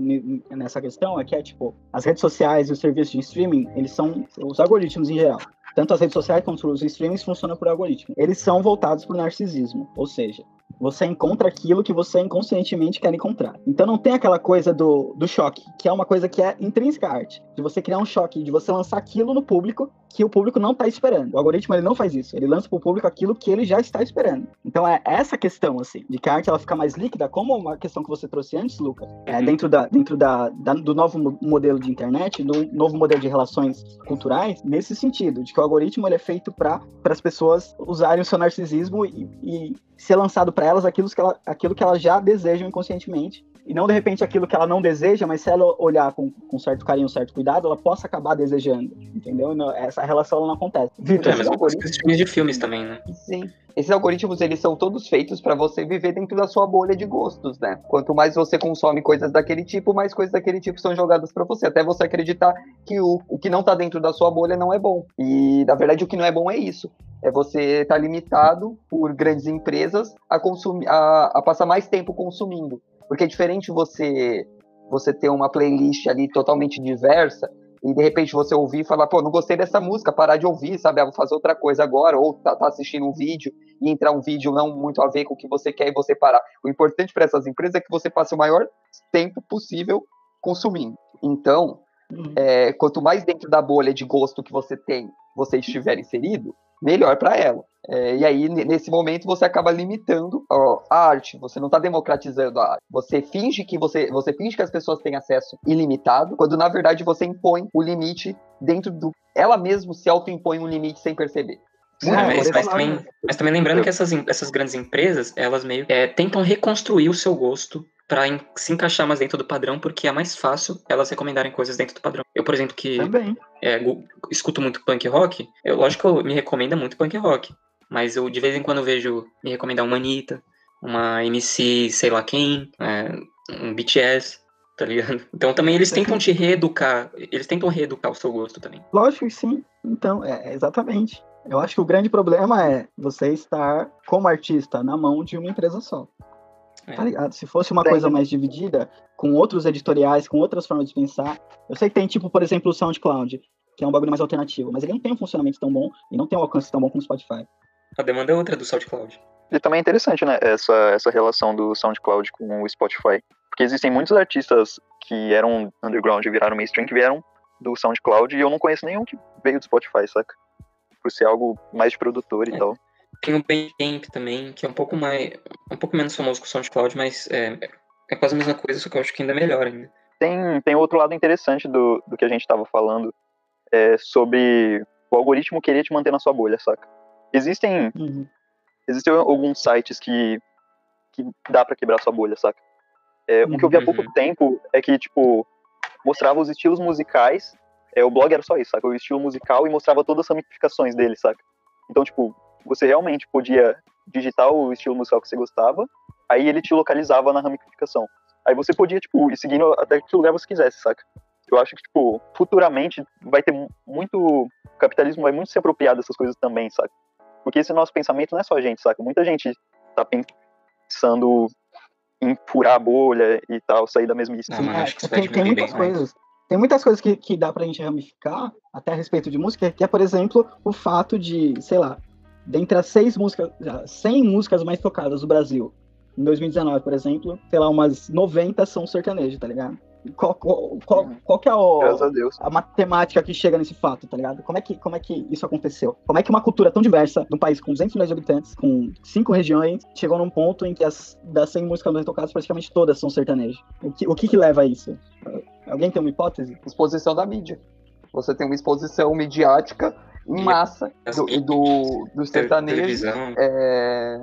nessa questão, é que é, tipo, as redes sociais e os serviços de streaming, eles são os algoritmos em geral tanto as redes sociais quanto os streamings funcionam por algoritmo. Eles são voltados para o narcisismo, ou seja, você encontra aquilo que você inconscientemente quer encontrar. Então não tem aquela coisa do, do choque, que é uma coisa que é intrínseca à arte. De você criar um choque, de você lançar aquilo no público que o público não está esperando. O algoritmo ele não faz isso. Ele lança para o público aquilo que ele já está esperando. Então é essa questão, assim, de que a arte ela fica mais líquida, como uma questão que você trouxe antes, Lucas, é, uhum. dentro, da, dentro da, da, do novo modelo de internet, do novo modelo de relações culturais, nesse sentido, de que o algoritmo ele é feito para as pessoas usarem o seu narcisismo e, e ser lançado para elas aquilo que, ela, aquilo que elas já desejam inconscientemente. E não, de repente, aquilo que ela não deseja, mas se ela olhar com, com certo carinho, certo cuidado, ela possa acabar desejando. Entendeu? essa relação não acontece. Vitor, é, mas algoritmos... de filmes também, né? Sim. Esses algoritmos, eles são todos feitos para você viver dentro da sua bolha de gostos, né? Quanto mais você consome coisas daquele tipo, mais coisas daquele tipo são jogadas para você. Até você acreditar que o, o que não tá dentro da sua bolha não é bom. E, na verdade, o que não é bom é isso é você estar tá limitado por grandes empresas a consumir, a, a, passar mais tempo consumindo, porque é diferente você você ter uma playlist ali totalmente diversa e de repente você ouvir e falar, pô, não gostei dessa música, parar de ouvir, sabe? Ah, vou fazer outra coisa agora, ou tá, tá, assistindo um vídeo e entrar um vídeo não muito a ver com o que você quer e você parar. O importante para essas empresas é que você passe o maior tempo possível consumindo. Então, uhum. é, quanto mais dentro da bolha de gosto que você tem, você estiver inserido, melhor para ela. É, e aí, nesse momento, você acaba limitando a arte. Você não está democratizando a arte. Você finge que você, você finge que as pessoas têm acesso ilimitado, quando na verdade você impõe o limite dentro do. Ela mesma se autoimpõe um limite sem perceber. É, mas, mas, também, mas, também, lembrando que essas, essas grandes empresas, elas meio é, tentam reconstruir o seu gosto para se encaixar mais dentro do padrão, porque é mais fácil elas recomendarem coisas dentro do padrão. Eu, por exemplo, que é, escuto muito punk rock, eu, lógico que me recomenda muito punk rock, mas eu de vez em quando vejo me recomendar uma Anitta, uma MC sei lá quem, é, um BTS, tá ligado? Então também eles tentam te reeducar, eles tentam reeducar o seu gosto também. Lógico que sim, então, é, exatamente. Eu acho que o grande problema é você estar como artista na mão de uma empresa só. É. Tá ligado? Se fosse uma coisa mais dividida, com outros editoriais, com outras formas de pensar. Eu sei que tem, tipo, por exemplo, o SoundCloud, que é um bagulho mais alternativo, mas ele não tem um funcionamento tão bom e não tem um alcance tão bom como o Spotify. A demanda é outra do SoundCloud. E também é interessante, né, essa, essa relação do SoundCloud com o Spotify. Porque existem muitos artistas que eram underground e viraram mainstream que vieram do SoundCloud e eu não conheço nenhum que veio do Spotify, saca? Por ser algo mais de produtor e é. tal. Tem o Bandcamp também, que é um pouco mais. um pouco menos famoso que o SoundCloud, mas é, é quase a mesma coisa, só que eu acho que ainda é melhor ainda. Tem, tem outro lado interessante do, do que a gente estava falando é, sobre o algoritmo querer te manter na sua bolha, saca? Existem. Uhum. Existem alguns sites que, que dá para quebrar sua bolha, saca? É, um que eu vi há pouco uhum. tempo é que, tipo, mostrava os estilos musicais. É, o blog era só isso, saca? O estilo musical e mostrava todas as ramificações dele, saca? Então, tipo, você realmente podia digitar o estilo musical que você gostava, aí ele te localizava na ramificação. Aí você podia, tipo, ir seguindo até que lugar você quisesse, saca? Eu acho que, tipo, futuramente vai ter muito. O capitalismo vai muito se apropriar dessas coisas também, saca? Porque esse nosso pensamento não é só a gente, saca? Muita gente tá pensando em furar a bolha e tal, sair da mesmice. Não, é, tem, tem muitas coisas. Tem muitas coisas que, que dá pra gente ramificar, até a respeito de música, que é, por exemplo, o fato de, sei lá, dentre as seis músicas, 100 músicas mais tocadas do Brasil, em 2019, por exemplo, sei lá, umas 90 são sertanejo, tá ligado? Qual, qual, qual, uhum. qual que é o, a, a, matemática que chega nesse fato, tá ligado? Como é, que, como é que isso aconteceu? Como é que uma cultura tão diversa, num país com 200 milhões de habitantes, com cinco regiões, chegou num ponto em que as das 100 músicas mais tocadas, praticamente todas são sertanejo? O que, o que que leva a isso? Alguém tem uma hipótese? Exposição da mídia. Você tem uma exposição midiática massa do, do, do sertanejo. É,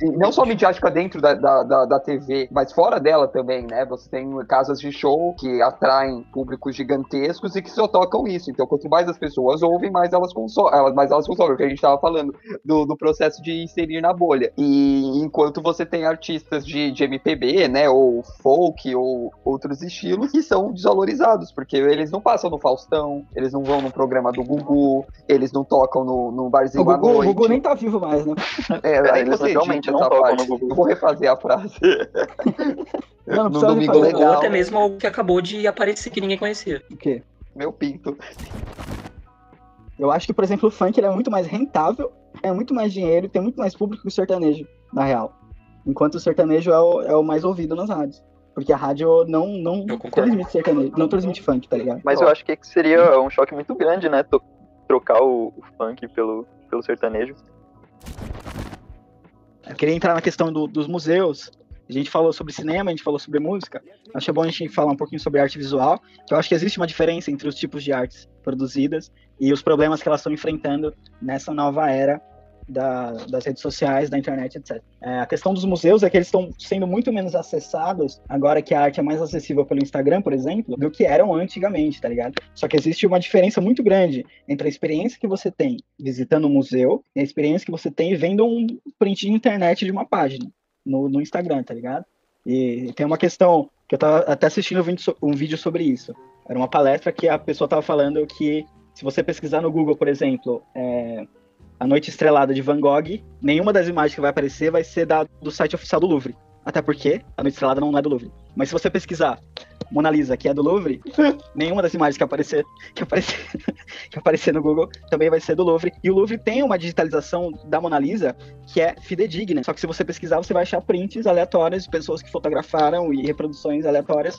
é, não só midiática dentro da, da, da, TV, mas fora dela também, né? Você tem casas de show que atraem públicos gigantescos e que só tocam isso. Então, quanto mais as pessoas ouvem, mais elas consomem. Mais elas consomem, o que a gente estava falando do, do processo de inserir na bolha. E enquanto você tem artistas de, de MPB, né? Ou folk, ou outros estilos, que são desvalorizados, porque eles não passam no Faustão, eles não vão no programa do Gugu, eles não tocam no, no barzinho o Gugu, à noite. O Gugu nem tá vivo mais, né? É, aí realmente não tocam parte. Eu vou refazer a frase. Não, não no domingo legal. Ou até mesmo o que acabou de aparecer que ninguém conhecia. O quê? Meu pinto. Eu acho que, por exemplo, o funk ele é muito mais rentável, é muito mais dinheiro, tem muito mais público que o sertanejo, na real. Enquanto o sertanejo é o, é o mais ouvido nas rádios. Porque a rádio não, não transmite sertanejo, não transmite funk, tá ligado? Mas eu acho que seria um choque muito grande, né? trocar o, o funk pelo, pelo sertanejo. Eu queria entrar na questão do, dos museus. A gente falou sobre cinema, a gente falou sobre música. Acho bom a gente falar um pouquinho sobre arte visual, que eu acho que existe uma diferença entre os tipos de artes produzidas e os problemas que elas estão enfrentando nessa nova era da, das redes sociais, da internet, etc. É, a questão dos museus é que eles estão sendo muito menos acessados agora que a arte é mais acessível pelo Instagram, por exemplo, do que eram antigamente, tá ligado? Só que existe uma diferença muito grande entre a experiência que você tem visitando um museu e a experiência que você tem vendo um print de internet de uma página no, no Instagram, tá ligado? E tem uma questão que eu tava até assistindo um vídeo, sobre isso. Era uma palestra que a pessoa tava falando que se você pesquisar no Google, por exemplo, é, a Noite Estrelada de Van Gogh, nenhuma das imagens que vai aparecer vai ser da, do site oficial do Louvre. Até porque a Noite Estrelada não é do Louvre. Mas se você pesquisar Mona Lisa, que é do Louvre, nenhuma das imagens que aparecer, que aparecer, que aparecer no Google também vai ser do Louvre. E o Louvre tem uma digitalização da Mona Lisa que é fidedigna. Só que se você pesquisar, você vai achar prints aleatórios de pessoas que fotografaram e reproduções aleatórias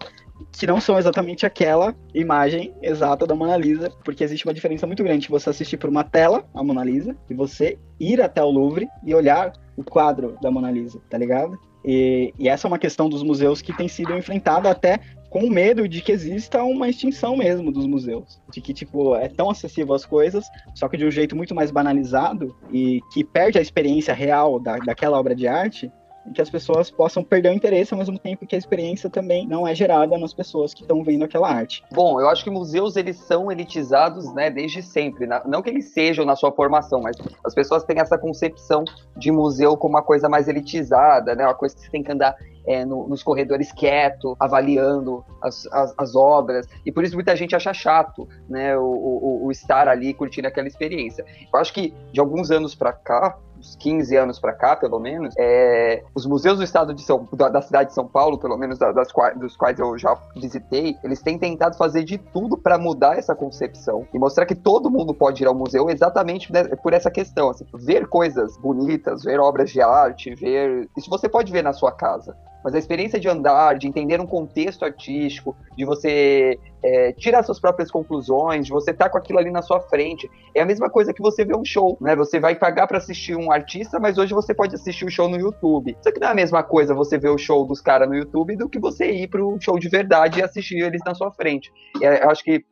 que não são exatamente aquela imagem exata da Mona Lisa, porque existe uma diferença muito grande você assistir por uma tela a Mona Lisa e você ir até o Louvre e olhar o quadro da Mona Lisa, tá ligado? E, e, essa é uma questão dos museus que tem sido enfrentada até com medo de que exista uma extinção mesmo dos museus. De que, tipo, é tão acessível as coisas, só que de um jeito muito mais banalizado e que perde a experiência real da, daquela obra de arte, que as pessoas possam perder o interesse ao mesmo tempo que a experiência também não é gerada nas pessoas que estão vendo aquela arte. Bom, eu acho que museus eles são elitizados, né, desde sempre. Não que eles sejam na sua formação, mas as pessoas têm essa concepção de museu como uma coisa mais elitizada, né, uma coisa que você tem que andar é, no, nos corredores quieto, avaliando as, as, as, obras, e por isso muita gente acha chato, né, o, o, o estar ali curtindo aquela experiência. Eu acho que de alguns anos para cá, uns 15 anos para cá, pelo menos, é, os museus do estado de São da, da cidade de São Paulo, pelo menos das, dos quais eu já visitei, eles têm tentado fazer de tudo para mudar essa concepção e mostrar que todo mundo pode ir ao museu exatamente por essa questão, assim, ver coisas bonitas, ver obras de arte, ver isso você pode ver na sua casa mas a experiência de andar, de entender um contexto artístico, de você é, tirar suas próprias conclusões, de você estar tá com aquilo ali na sua frente, é a mesma coisa que você ver um show, né? Você vai pagar para assistir um artista, mas hoje você pode assistir o show no YouTube. Só que não é a mesma coisa você ver o show dos caras no YouTube do que você ir para o show de verdade e assistir eles na sua frente. É, eu acho que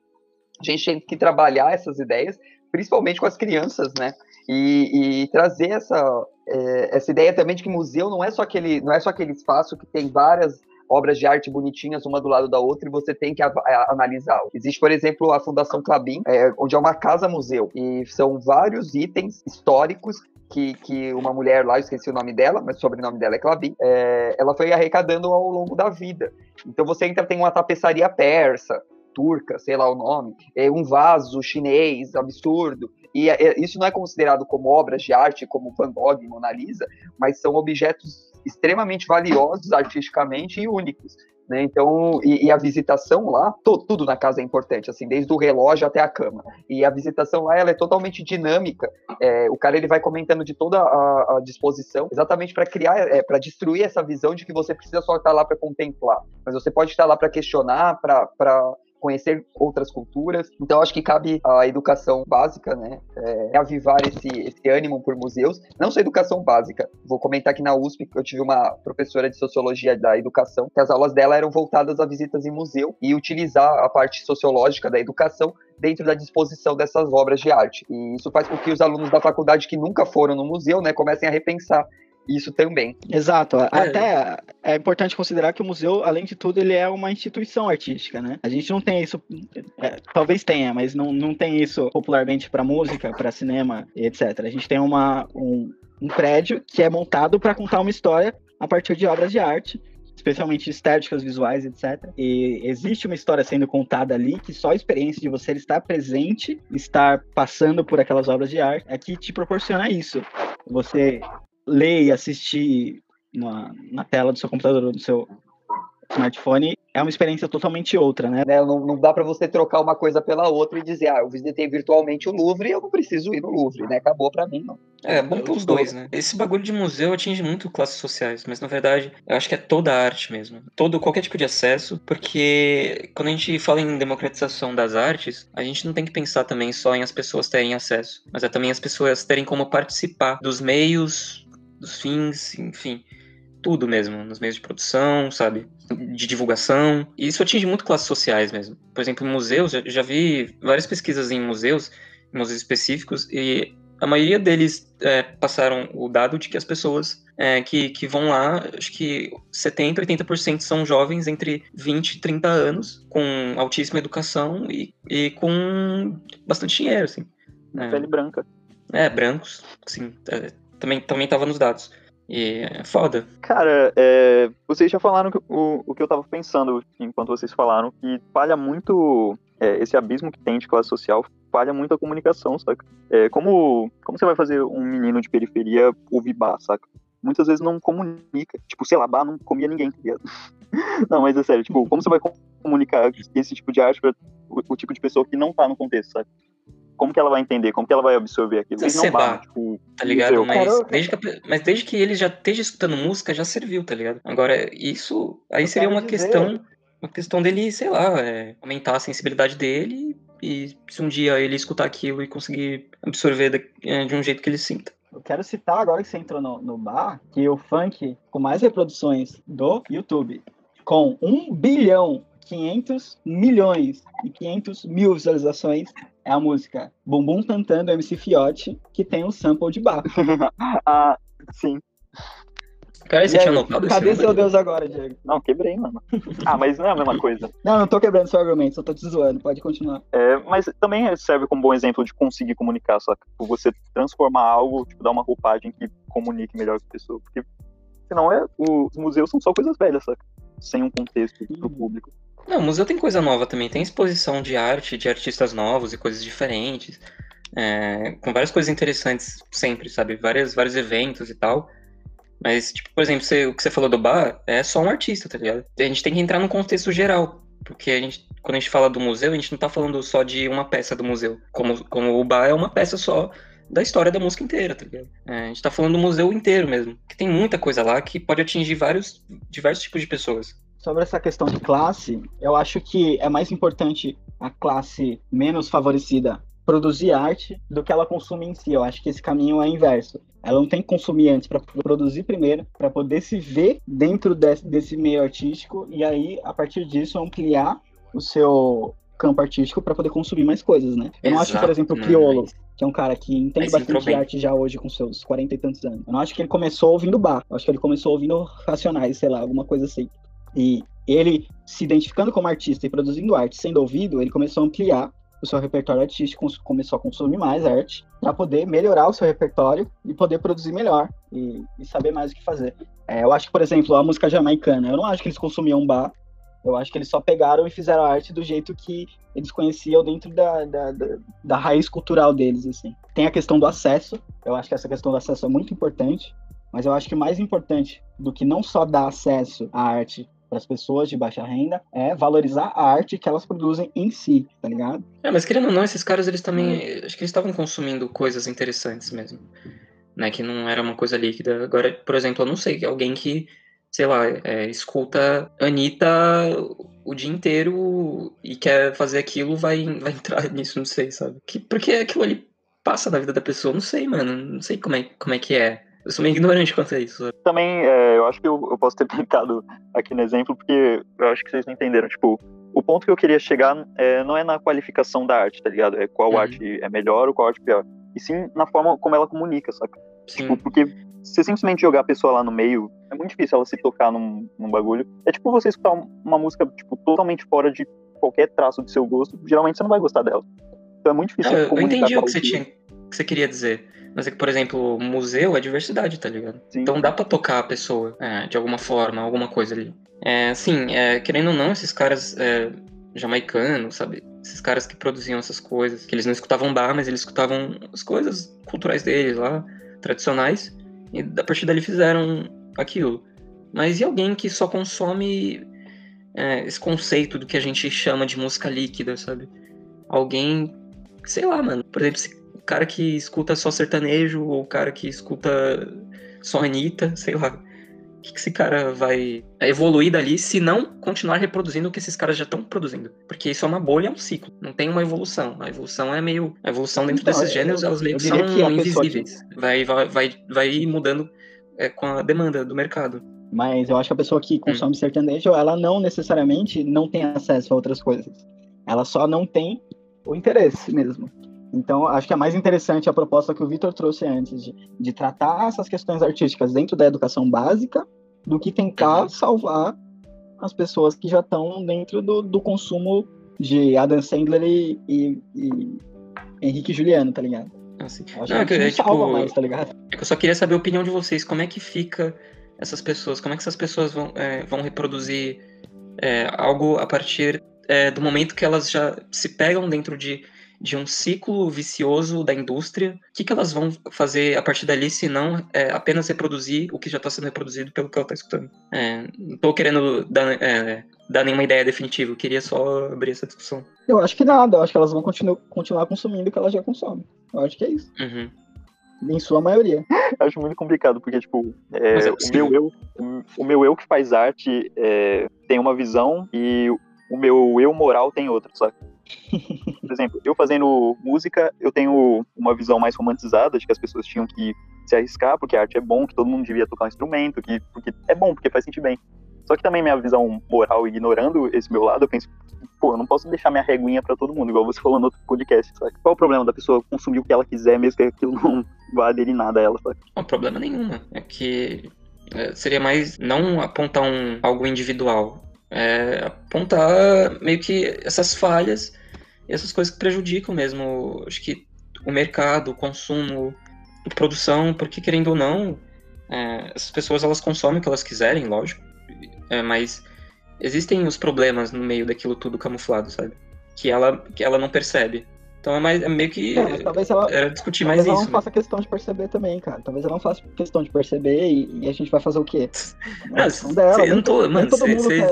a gente tem que trabalhar essas ideias, principalmente com as crianças, né? E, e trazer essa, é, essa ideia também de que museu não é só aquele, não é só aquele espaço que tem várias obras de arte bonitinhas uma do lado da outra e você tem que a, analisar. Existe, por exemplo, a Fundação Clabin, é, onde é uma casa-museu e são vários itens históricos que, que, uma mulher lá, eu esqueci o nome dela, mas o sobrenome dela é Clabin, é, ela foi arrecadando ao longo da vida. Então você entra, tem uma tapeçaria persa, turca, sei lá o nome, é um vaso chinês absurdo. E é, isso não é considerado como obras de arte, como Van Gogh e Mona Lisa, mas são objetos extremamente valiosos artisticamente e únicos. Né? Então, e, e, a visitação lá, to, tudo na casa é importante, assim, desde o relógio até a cama. E a visitação lá, ela é totalmente dinâmica. É, o cara ele vai comentando de toda a, a disposição, exatamente para criar, é, para destruir essa visão de que você precisa só estar lá para contemplar, mas você pode estar lá para questionar, para conhecer outras culturas. Então, acho que cabe a educação básica, né? É, avivar esse, esse ânimo por museus. Não só educação básica. Vou comentar que na USP eu tive uma professora de sociologia da educação, que as aulas dela eram voltadas a visitas em museu e utilizar a parte sociológica da educação dentro da disposição dessas obras de arte. E isso faz com que os alunos da faculdade que nunca foram no museu, né, comecem a repensar isso também. Exato. É. Até é importante considerar que o museu, além de tudo, ele é uma instituição artística, né? A gente não tem isso, é, talvez tenha, mas não, não tem isso popularmente para música, para cinema, etc. A gente tem uma, um, um prédio que é montado para contar uma história a partir de obras de arte especialmente estéticas, visuais, etc. E existe uma história sendo contada ali que só a experiência de você estar presente, estar passando por aquelas obras de arte, é que te proporciona isso. Você ler e assistir na, na tela do seu computador ou do seu smartphone é uma experiência totalmente outra, né? né não, não, dá para você trocar uma coisa pela outra e dizer, ah, eu visitei virtualmente o Louvre e eu não preciso ir no Louvre, né? Acabou para mim, não. É, bom para os dois, né? Esse bagulho de museu atinge muito classes sociais, mas na verdade eu acho que é toda a arte mesmo. Todo, qualquer tipo de acesso, porque quando a gente fala em democratização das artes, a gente não tem que pensar também só em as pessoas terem acesso, mas é também as pessoas terem como participar dos meios dos fins, enfim, tudo mesmo, nos meios de produção, sabe? De divulgação. E isso atinge muito classes sociais mesmo. Por exemplo, em museus, eu já vi várias pesquisas em museus, em museus específicos, e a maioria deles é, passaram o dado de que as pessoas é, que, que vão lá, acho que 70%, 80% são jovens entre 20 e 30 anos, com altíssima educação e, e com bastante dinheiro, assim. É. Pele branca. É, brancos, sim. É, também, também tava nos dados. E é foda. Cara, é, vocês já falaram o, o que eu tava pensando enquanto vocês falaram, que falha muito é, esse abismo que tem de classe social, falha muito a comunicação, saca? É, como, como você vai fazer um menino de periferia ouvir bar, saca? Muitas vezes não comunica. Tipo, sei lá, bar não comia ninguém, tá ligado? não, mas é sério, tipo, como você vai comunicar esse tipo de arte pra o, o tipo de pessoa que não tá no contexto, saca? Como que ela vai entender, como que ela vai absorver aquilo. Eles não batem, tipo, tá ligado? Mas desde, que, mas desde que ele já esteja escutando música, já serviu, tá ligado? Agora, isso aí seria uma dizer. questão, uma questão dele, sei lá, é, aumentar a sensibilidade dele e se um dia ele escutar aquilo e conseguir absorver de, é, de um jeito que ele sinta. Eu quero citar agora que você entrou no, no bar, que o funk com mais reproduções do YouTube, com 1 bilhão 500 milhões e 500 mil visualizações é a música Bumbum Tantando MC Fiote, que tem um sample de bar. ah, sim. Cara, você tinha aí, notado Cadê esse seu número? Deus agora, Diego? Não, quebrei, mano. Ah, mas não é a mesma coisa. Não, não tô quebrando seu argumento, só tô te zoando. Pode continuar. É, mas também serve como bom exemplo de conseguir comunicar, saca? Tipo, Você transformar algo, tipo, dar uma roupagem que comunique melhor com a pessoa. Porque senão é, os museus são só coisas velhas, saca? Sem um contexto pro público. Não, o museu tem coisa nova também. Tem exposição de arte, de artistas novos e coisas diferentes. é, com várias coisas interessantes sempre, sabe? Várias, vários eventos e tal. Mas, tipo, por exemplo, você- o que você falou do bar é só um artista, tá ligado? A gente tem que entrar num contexto geral. Porque a gente, quando a gente fala do museu, a gente não tá falando só de uma peça do museu. Como, como o bar é uma peça só da história da música inteira, tá ligado? É, a gente tá falando do museu inteiro mesmo. Que tem muita coisa lá que pode atingir vários, diversos tipos de pessoas. Sobre essa questão de classe, eu acho que é mais importante a classe menos favorecida produzir arte do que ela consumir em si. Eu acho que esse caminho é inverso. Ela não tem que consumir antes para produzir primeiro, para poder se ver dentro desse, desse meio artístico e aí, a partir disso, ampliar o seu campo artístico para poder consumir mais coisas, né? Eu não acho que, por Exato, exemplo, o né, Criolo, que é um cara que entende bastante de arte já hoje com seus 40 e tantos anos. Eu não acho que ele começou ouvindo bar. Eu acho que ele começou ouvindo Racionais, sei lá, alguma coisa assim. E ele se identificando como artista e produzindo arte sendo ouvido, ele começou a ampliar o seu repertório artístico, começou a consumir mais arte para poder melhorar o seu repertório e poder produzir melhor e, e saber mais o que fazer. É, eu acho que, por exemplo, a música jamaicana, eu não acho que eles consumiam bar, eu acho que eles só pegaram e fizeram a arte do jeito que eles conheciam dentro da, da, da, da raiz cultural deles, assim. Tem a questão do acesso, eu acho que essa questão do acesso é muito importante, mas eu acho que mais importante do que não só dar acesso à arte para as pessoas de baixa renda é valorizar a arte que elas produzem em si, tá ligado? É, mas querendo ou não, esses caras, eles também. Acho que eles estavam consumindo coisas interessantes mesmo. Né? Que não era uma coisa líquida. Agora, por exemplo, eu não sei, alguém que, sei lá, é, escuta Anitta o dia inteiro e quer fazer aquilo, vai, vai entrar nisso, não sei, sabe? Que, porque aquilo ali passa na vida da pessoa, não sei, mano. Não sei como é, como é que é. Eu sou meio ignorante quanto a isso. Também, é, eu acho que eu, eu posso ter tentado aqui no exemplo, porque eu acho que vocês não entenderam. Tipo, o ponto que eu queria chegar é, não é na qualificação da arte, tá ligado? É qual Uhum. arte é melhor ou qual arte é pior. E sim na forma como ela comunica, saca? Sim. Tipo, porque você simplesmente jogar a pessoa lá no meio, é muito difícil ela se tocar num, num bagulho. É tipo você escutar um- uma música, tipo, totalmente fora de qualquer traço do seu gosto, geralmente você não vai gostar dela. Então é muito difícil Não, eu, entendi o que você, tinha, que você queria dizer. Mas é que, por exemplo, museu é diversidade, tá ligado? Sim. Então dá pra tocar a pessoa é, de alguma forma, alguma coisa ali. É, assim, é, querendo ou não, esses caras é, jamaicanos, sabe? Esses caras que produziam essas coisas, que eles não escutavam bar, mas eles escutavam as coisas culturais deles lá, tradicionais, e a partir dali fizeram aquilo. Mas e alguém que só consome é, esse conceito do que a gente chama de música líquida, sabe? Alguém, sei lá, mano, por exemplo, o cara que escuta só sertanejo, ou o cara que escuta só Anitta, sei lá. O que, que esse cara vai evoluir dali se não continuar reproduzindo o que esses caras já estão produzindo? Porque isso é uma bolha, é um ciclo. Não tem uma evolução. A evolução é meio. A evolução dentro Então, desses eu- gêneros, elas meio que são que pessoa invisíveis. Vai, vai, vai, vai ir mudando é, com a demanda do mercado. Mas eu acho que a pessoa que consome sertanejo, ela não necessariamente não tem acesso a outras coisas. Ela só não tem o interesse mesmo. Então, acho que é mais interessante a proposta que o Vitor trouxe antes, de, de tratar essas questões artísticas dentro da educação básica, do que tentar Uhum. salvar as pessoas que já estão dentro do, do consumo de Adam Sandler e, e- e Henrique Juliano, tá ligado? Assim. Acho Não, que é não salva tipo- mais, tá ligado? É que eu só queria saber a opinião de vocês. Como é que fica essas pessoas? Como é que essas pessoas vão, é, vão reproduzir é, algo a partir é, do momento que elas já se pegam dentro de, de um ciclo vicioso da indústria? O que, que elas vão fazer a partir dali se não é, apenas reproduzir o que já está sendo reproduzido pelo que ela está escutando? É, não tô querendo dar, é, dar nenhuma ideia definitiva. Eu queria só abrir essa discussão. Eu acho que nada, eu acho que elas vão continu continuar consumindo o que elas já consomem. Eu acho que é isso. Uhum. Em sua maioria. acho muito complicado, porque, tipo, é, é o, meu eu, o- o meu eu que faz arte é, tem uma visão e o meu eu moral tem outra, sabe? Por exemplo, eu fazendo música, eu tenho uma visão mais romantizada de que as pessoas tinham que se arriscar, porque a arte é bom, que todo mundo devia tocar um instrumento, que, porque é bom, porque faz sentir bem. Só que também minha visão moral, ignorando esse meu lado, eu penso, pô, eu não posso deixar minha reguinha pra todo mundo, igual você falou no outro podcast, sabe? Qual o problema da pessoa consumir o que ela quiser, mesmo que aquilo não vá aderir nada a ela, sabe? Não, problema nenhum? É que É, seria mais não apontar um, algo individual, é apontar meio que essas falhas essas coisas que prejudicam mesmo, acho que o mercado, o consumo, a produção, porque querendo ou não, é, essas pessoas elas consomem o que elas quiserem, lógico, é, mas existem os problemas no meio daquilo tudo camuflado, sabe? Que ela, que ela não percebe. Então é, mais, é meio que. É, talvez ela, era discutir mais talvez isso. Talvez ela não faça questão de perceber também, cara. Talvez ela não faça questão de perceber e, e a gente vai fazer o quê? Não, cê, dela, eu não tô. Mano, você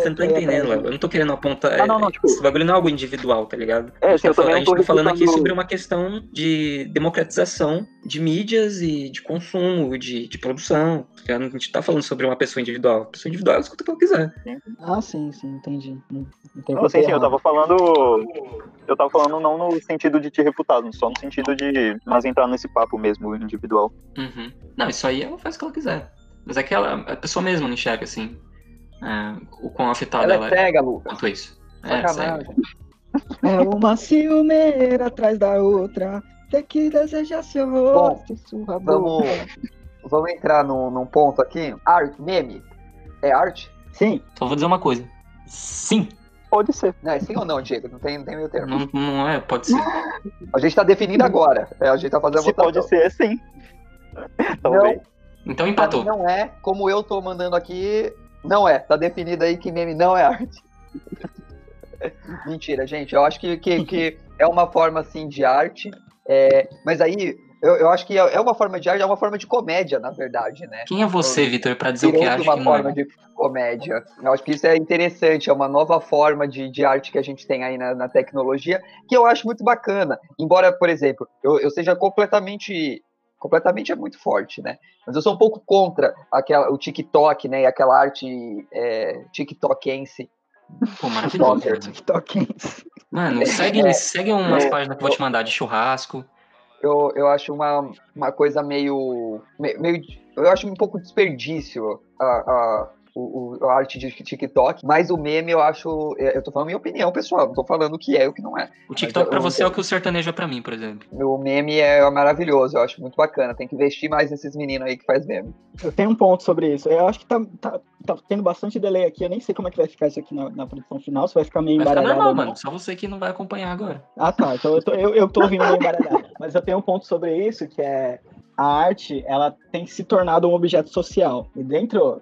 não tá entendendo, Eu não tô querendo apontar. Ah, não, não, tipo, esse bagulho não é algo individual, tá ligado? É, a gente, tá, a gente tá falando aqui sobre uma questão de democratização de mídias e de consumo, de, de produção. Tá a gente tá falando sobre uma pessoa individual. A pessoa individual ela escuta o que ela quiser. Ah, sim, sim, entendi. Não, não sim, sim, eu tava falando. Eu tava falando não no sentido de te refutar, só no sentido de mas entrar nesse papo mesmo individual. Uhum. Não, isso aí ela faz o que ela quiser. Mas é que ela, a pessoa mesma não enxerga assim. É, o quão afetada ela, ela é. Cega, Lucas. Quanto isso. É, cega. é uma ciumeira atrás da outra. Tem que desejar seu rosto, sua vamos, vamos entrar num, num ponto aqui. Arte, meme. É arte? Sim. Só vou dizer uma coisa. Sim. Pode ser. Não, é sim ou não, Diego? Não tem, não tem meio termo. Não, não é, pode ser. A gente tá definindo agora. É, a gente tá fazendo a Se votação. pode ser, sim. Talvez. Não, então empatou. Não é, como eu tô mandando aqui, não é. Tá definido aí que meme não é arte. Mentira, gente. Eu acho que, que, que é uma forma, assim, de arte. É, mas aí, eu, eu, acho que é, é uma forma de arte, é uma forma de comédia, na verdade, né? Quem é você, Vitor, para dizer o que acha uma que forma é? de comédia. Eu acho que isso é interessante, é uma nova forma de, de arte que a gente tem aí na, na tecnologia, que eu acho muito bacana. Embora, por exemplo, eu, eu seja completamente completamente é muito forte, né? Mas eu sou um pouco contra aquela, o TikTok, né? E aquela arte é, TikTokense. Pô, maravilhoso. TikTokense. Mano, segue, é, segue umas é, páginas que eu vou te mandar de churrasco eu, eu acho uma, uma coisa meio, meio. Eu acho um pouco desperdício a, a, o, o, a arte de TikTok, mas o meme eu acho. É, eu tô falando minha opinião, pessoal. Não tô falando o que é e o que não é. O TikTok para você é o que o sertanejo é pra mim, por exemplo. O meme é maravilhoso, eu acho muito bacana. Tem que investir mais nesses meninos aí que faz meme. Eu tenho um ponto sobre isso. Eu acho que tá, tá, tá tendo bastante delay aqui. Eu nem sei como é que vai ficar isso aqui na, na produção final. Se vai ficar meio vai embaralhado. Ficar normal, mano. Só você que não vai acompanhar agora. Ah, tá. Então eu tô, eu, eu tô ouvindo meio embaralhado. Mas eu tenho um ponto sobre isso que é a arte ela tem se tornado um objeto social. E dentro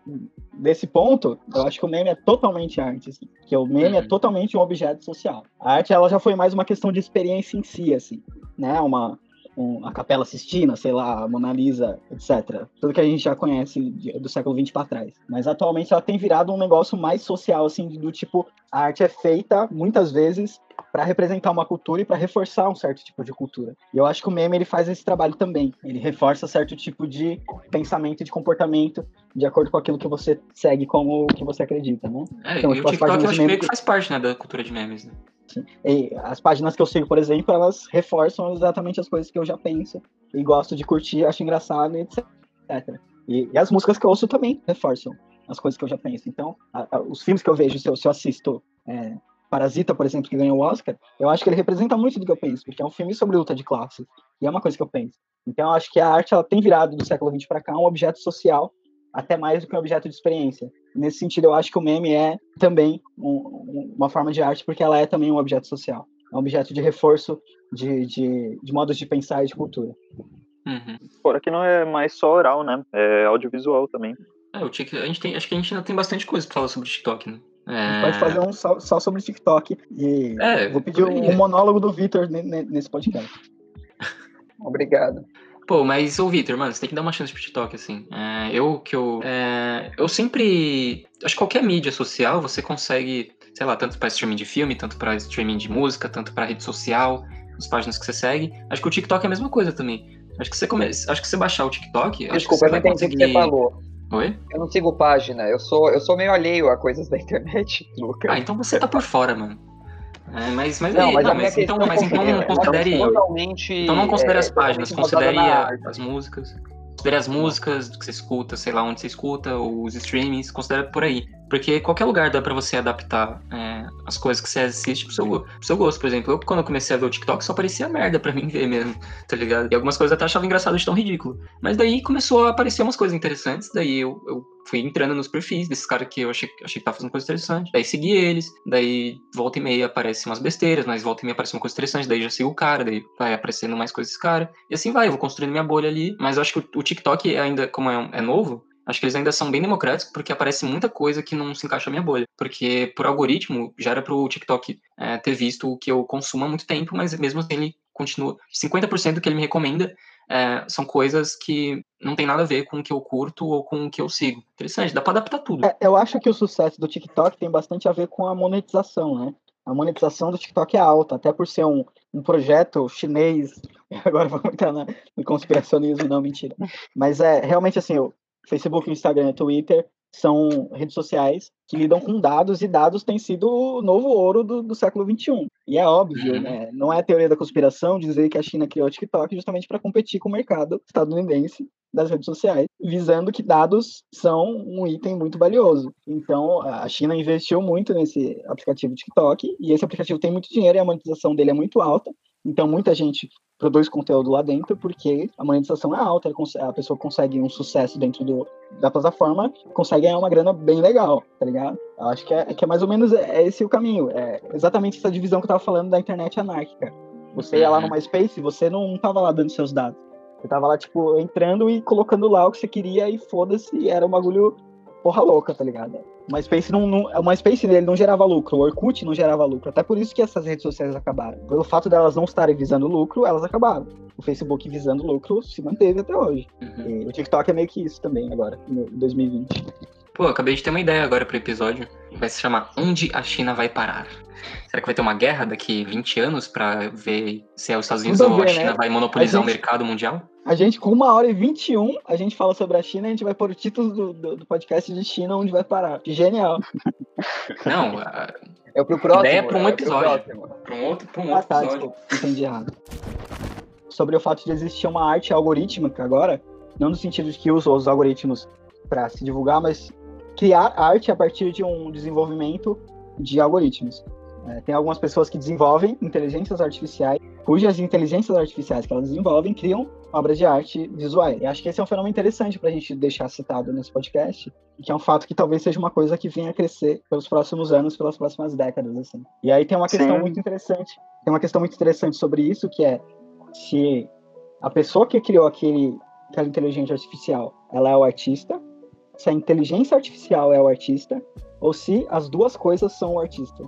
desse ponto, eu acho que o meme é totalmente arte, assim, que o meme é uhum. é totalmente um objeto social. A arte ela já foi mais uma questão de experiência em si, assim, né? Uma um, a Capela Sistina, sei lá, a Mona Lisa, etc. Tudo que a gente já conhece do século XX para trás. Mas atualmente ela tem virado um negócio mais social, assim, do tipo, a arte é feita muitas vezes para representar uma cultura e para reforçar um certo tipo de cultura. E eu acho que o meme ele faz esse trabalho também. Ele reforça certo tipo de pensamento e de comportamento de acordo com aquilo que você segue como que você acredita, né? É, então, tipo, o TikTok eu acho meio que faz parte né, da cultura de memes, né? As páginas que eu sigo, por exemplo, elas reforçam exatamente as coisas que eu já penso e gosto de curtir, acho engraçado, etc. E, e as músicas que eu ouço também reforçam as coisas que eu já penso. Então, a, a, os filmes que eu vejo, se eu, se eu assisto é, Parasita, por exemplo, que ganhou o Oscar, eu acho que ele representa muito do que eu penso, porque é um filme sobre luta de classes, e é uma coisa que eu penso. Então, eu acho que a arte ela tem virado do século XX para cá um objeto social, até mais do que um objeto de experiência. Nesse sentido, eu acho que o meme é também um, uma forma de arte, porque ela é também um objeto social. É um objeto de reforço de, de, de modos de pensar e de cultura. Uhum. Fora que não é mais só oral, né? É audiovisual também. É, o tic, a gente tem, acho que a gente ainda tem bastante coisa pra falar sobre o TikTok, né? É... A gente pode fazer um só, só sobre TikTok. E é, vou pedir um, um monólogo do Vitor nesse podcast. Obrigado. Pô, mas ô Vitor, mano, você tem que dar uma chance pro TikTok, assim. É, eu que eu. É, eu sempre. Acho que qualquer mídia social você consegue, sei lá, tanto para streaming de filme, tanto para streaming de música, tanto para rede social, as páginas que você segue. Acho que o TikTok é a mesma coisa também. Acho que você come... acho que você baixar o TikTok. Desculpa, eu não entendi conseguir... o que você falou. Oi? Eu não sigo página, eu sou, eu sou meio alheio a coisas da internet, Lucas. Ah, então você tá por fora, mano. É, mas, mas, não, mas, não, mas então, mas então não considere. Totalmente, então não considere é, as páginas, considere as músicas. Considere as músicas que você escuta, sei lá onde você escuta, os streamings, considere por aí. Porque qualquer lugar dá pra você adaptar é, as coisas que você assiste pro seu, pro seu gosto. Por exemplo, eu quando eu comecei a ver o TikTok só parecia merda pra mim ver mesmo, tá ligado? E algumas coisas até achava engraçado de tão ridículo. Mas daí começou a aparecer umas coisas interessantes, daí eu, eu fui entrando nos perfis desses caras que eu achei, achei que tava fazendo coisa interessante. Daí segui eles, daí volta e meia aparecem umas besteiras, mas volta e meia aparece uma coisa interessante, daí já sigo o cara, daí vai aparecendo mais coisas desse cara. E assim vai, eu vou construindo minha bolha ali. Mas eu acho que o, o TikTok ainda, como é, é novo, acho que eles ainda são bem democráticos porque aparece muita coisa que não se encaixa na minha bolha. Porque por algoritmo, já era pro TikTok é, ter visto o que eu consumo há muito tempo, mas mesmo assim ele continua. 50% do que ele me recomenda é, são coisas que não tem nada a ver com o que eu curto ou com o que eu sigo. Interessante, dá pra adaptar tudo. É, eu acho que o sucesso do TikTok tem bastante a ver com a monetização, né? A monetização do TikTok é alta, até por ser um, um projeto chinês. Agora vamos entrar na, no conspiracionismo, não, mentira. Mas é realmente assim, o Facebook, Instagram, Twitter são redes sociais que lidam com dados e dados têm sido o novo ouro do, do século XXI. E é óbvio, uhum. né? Não é teoria da conspiração dizer que a China criou o TikTok justamente para competir com o mercado estadunidense das redes sociais, visando que dados são um item muito valioso. Então, a China investiu muito nesse aplicativo TikTok e esse aplicativo tem muito dinheiro e a monetização dele é muito alta. Então, muita gente produz conteúdo lá dentro porque a monetização é alta, a pessoa consegue um sucesso dentro do, da plataforma, consegue ganhar uma grana bem legal, tá ligado? Eu acho que é, que é mais ou menos é esse o caminho. É exatamente essa divisão que eu tava falando da internet anárquica. Você ia lá no uhum. MySpace, você não tava lá dando seus dados. Você tava lá, tipo, entrando e colocando lá o que você queria e foda-se, era um bagulho porra louca, tá ligado? O MySpace não, não, o MySpace dele não gerava lucro, o Orkut não gerava lucro. Até por isso que essas redes sociais acabaram. Pelo fato delas não estarem visando lucro, elas acabaram. O Facebook visando lucro se manteve até hoje. Uhum. o TikTok é meio que isso também agora, em 2020. Pô, acabei de ter uma ideia agora pro episódio. Vai se chamar Onde a China vai parar? Será que vai ter uma guerra daqui 20 anos para ver se é os Estados Unidos ou a China né? vai monopolizar gente, o mercado mundial? A gente, com uma hora e 21, a gente fala sobre a China e a gente vai pôr o título do, do, do podcast de China onde vai parar. Genial. Não, a... é pro próximo. Ideia para um é episódio. Para um outro, pra um outro ah, tá, episódio. Desculpa, entendi errado. Sobre o fato de existir uma arte algorítmica agora, não no sentido de que usa os algoritmos para se divulgar, mas criar arte a partir de um desenvolvimento de algoritmos. É, tem algumas pessoas que desenvolvem inteligências artificiais, cujas inteligências artificiais que elas desenvolvem criam obras de arte visuais. E acho que esse é um fenômeno interessante para a gente deixar citado nesse podcast, e que é um fato que talvez seja uma coisa que venha a crescer pelos próximos anos, pelas próximas décadas, assim. E aí tem uma questão Sim. muito interessante, tem uma questão muito interessante sobre isso, que é se a pessoa que criou aquele, aquela inteligência artificial, ela é o artista, se a inteligência artificial é o artista, ou se as duas coisas são o artista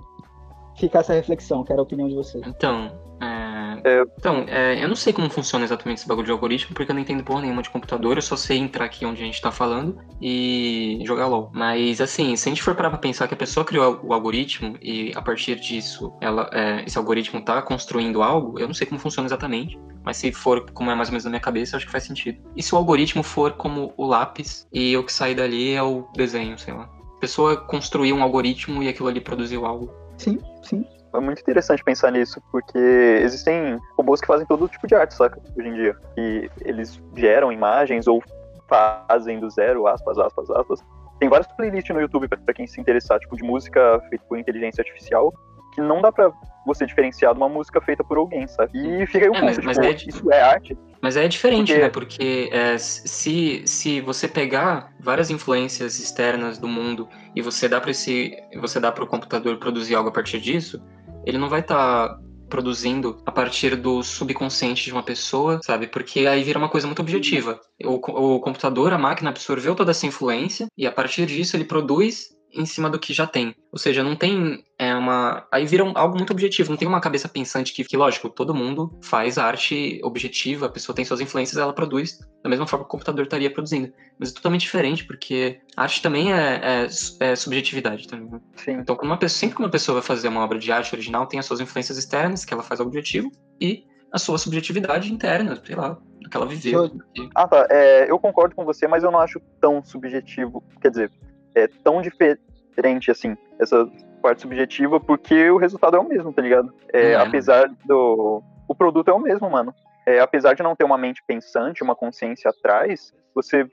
fica essa reflexão, quero a opinião de vocês. Então, é... É... então é, eu não sei como funciona exatamente esse bagulho de algoritmo, porque eu não entendo porra nenhuma de computador, eu só sei entrar aqui onde a gente tá falando e jogar LOL. Mas, assim, se a gente for parar pra pensar que a pessoa criou o algoritmo e a partir disso ela, é, esse algoritmo tá construindo algo, eu não sei como funciona exatamente. Mas se for como é mais ou menos na minha cabeça, eu acho que faz sentido. E se o algoritmo for como o lápis e o que sai dali é o desenho, sei lá. A pessoa construiu um algoritmo e aquilo ali produziu algo. Sim, sim. É muito interessante pensar nisso, porque existem robôs que fazem todo tipo de arte, saca? Hoje em dia. E eles geram imagens ou fazem do zero, aspas, aspas, aspas. Tem várias playlists no YouTube para quem se interessar, tipo, de música feita por inteligência artificial, que não dá para você diferenciar de uma música feita por alguém, sabe? E fica aí um é, ponto, mas, tipo, é, isso é arte. Mas é diferente, porque... né? Porque é, se, se você pegar várias influências externas do mundo e você dá para esse, você dá para o computador produzir algo a partir disso, ele não vai estar tá produzindo a partir do subconsciente de uma pessoa, sabe? Porque aí vira uma coisa muito objetiva. O, o computador, a máquina absorveu toda essa influência e a partir disso ele produz em cima do que já tem. Ou seja, não tem é, uma. Aí vira um, algo muito objetivo, não tem uma cabeça pensante que, que, lógico, todo mundo faz arte objetiva, a pessoa tem suas influências, ela produz da mesma forma que o computador estaria produzindo. Mas é totalmente diferente, porque arte também é, é, é subjetividade. Também. Né? Sim. Então, quando uma pessoa, sempre que uma pessoa vai fazer uma obra de arte original, tem as suas influências externas, que ela faz objetivo, e a sua subjetividade interna, sei lá, que ela viveu. Ah, tá. É, eu concordo com você, mas eu não acho tão subjetivo. Quer dizer, é tão diferente assim, essa parte subjetiva, porque o resultado é o mesmo, tá ligado? É, é. Apesar do. O produto é o mesmo, mano. É, apesar de não ter uma mente pensante, uma consciência atrás, você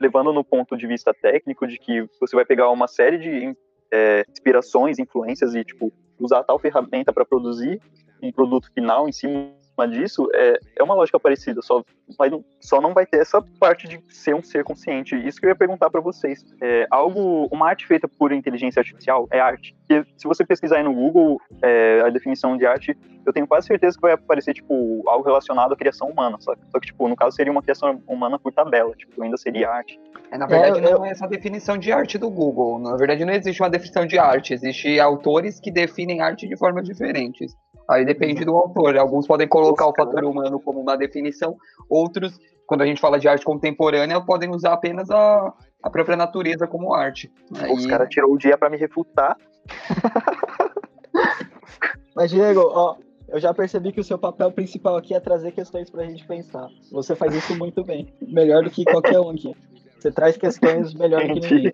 levando no ponto de vista técnico de que você vai pegar uma série de é, inspirações, influências e tipo usar tal ferramenta para produzir um produto final em cima disso, é, é uma lógica parecida, só, vai, só não vai ter essa parte de ser um ser consciente. Isso que eu ia perguntar para vocês. É, algo, uma arte feita por inteligência artificial é arte. E se você pesquisar aí no Google é, a definição de arte, eu tenho quase certeza que vai aparecer, tipo, algo relacionado à criação humana, sabe? Só que, tipo, no caso seria uma criação humana por tabela, tipo, ainda seria arte. É, na verdade, é, não é essa definição de arte do Google. Na verdade, não existe uma definição de arte. Existem autores que definem arte de formas diferentes. Aí depende do autor. Alguns podem colocar o fator humano como uma definição, outros, quando a gente fala de arte contemporânea, podem usar apenas a, a própria natureza como arte. Aí... Os caras tirou o dia para me refutar. Mas, Diego, ó, eu já percebi que o seu papel principal aqui é trazer questões pra gente pensar. Você faz isso muito bem. Melhor do que qualquer um aqui. Você traz questões melhor do que ninguém.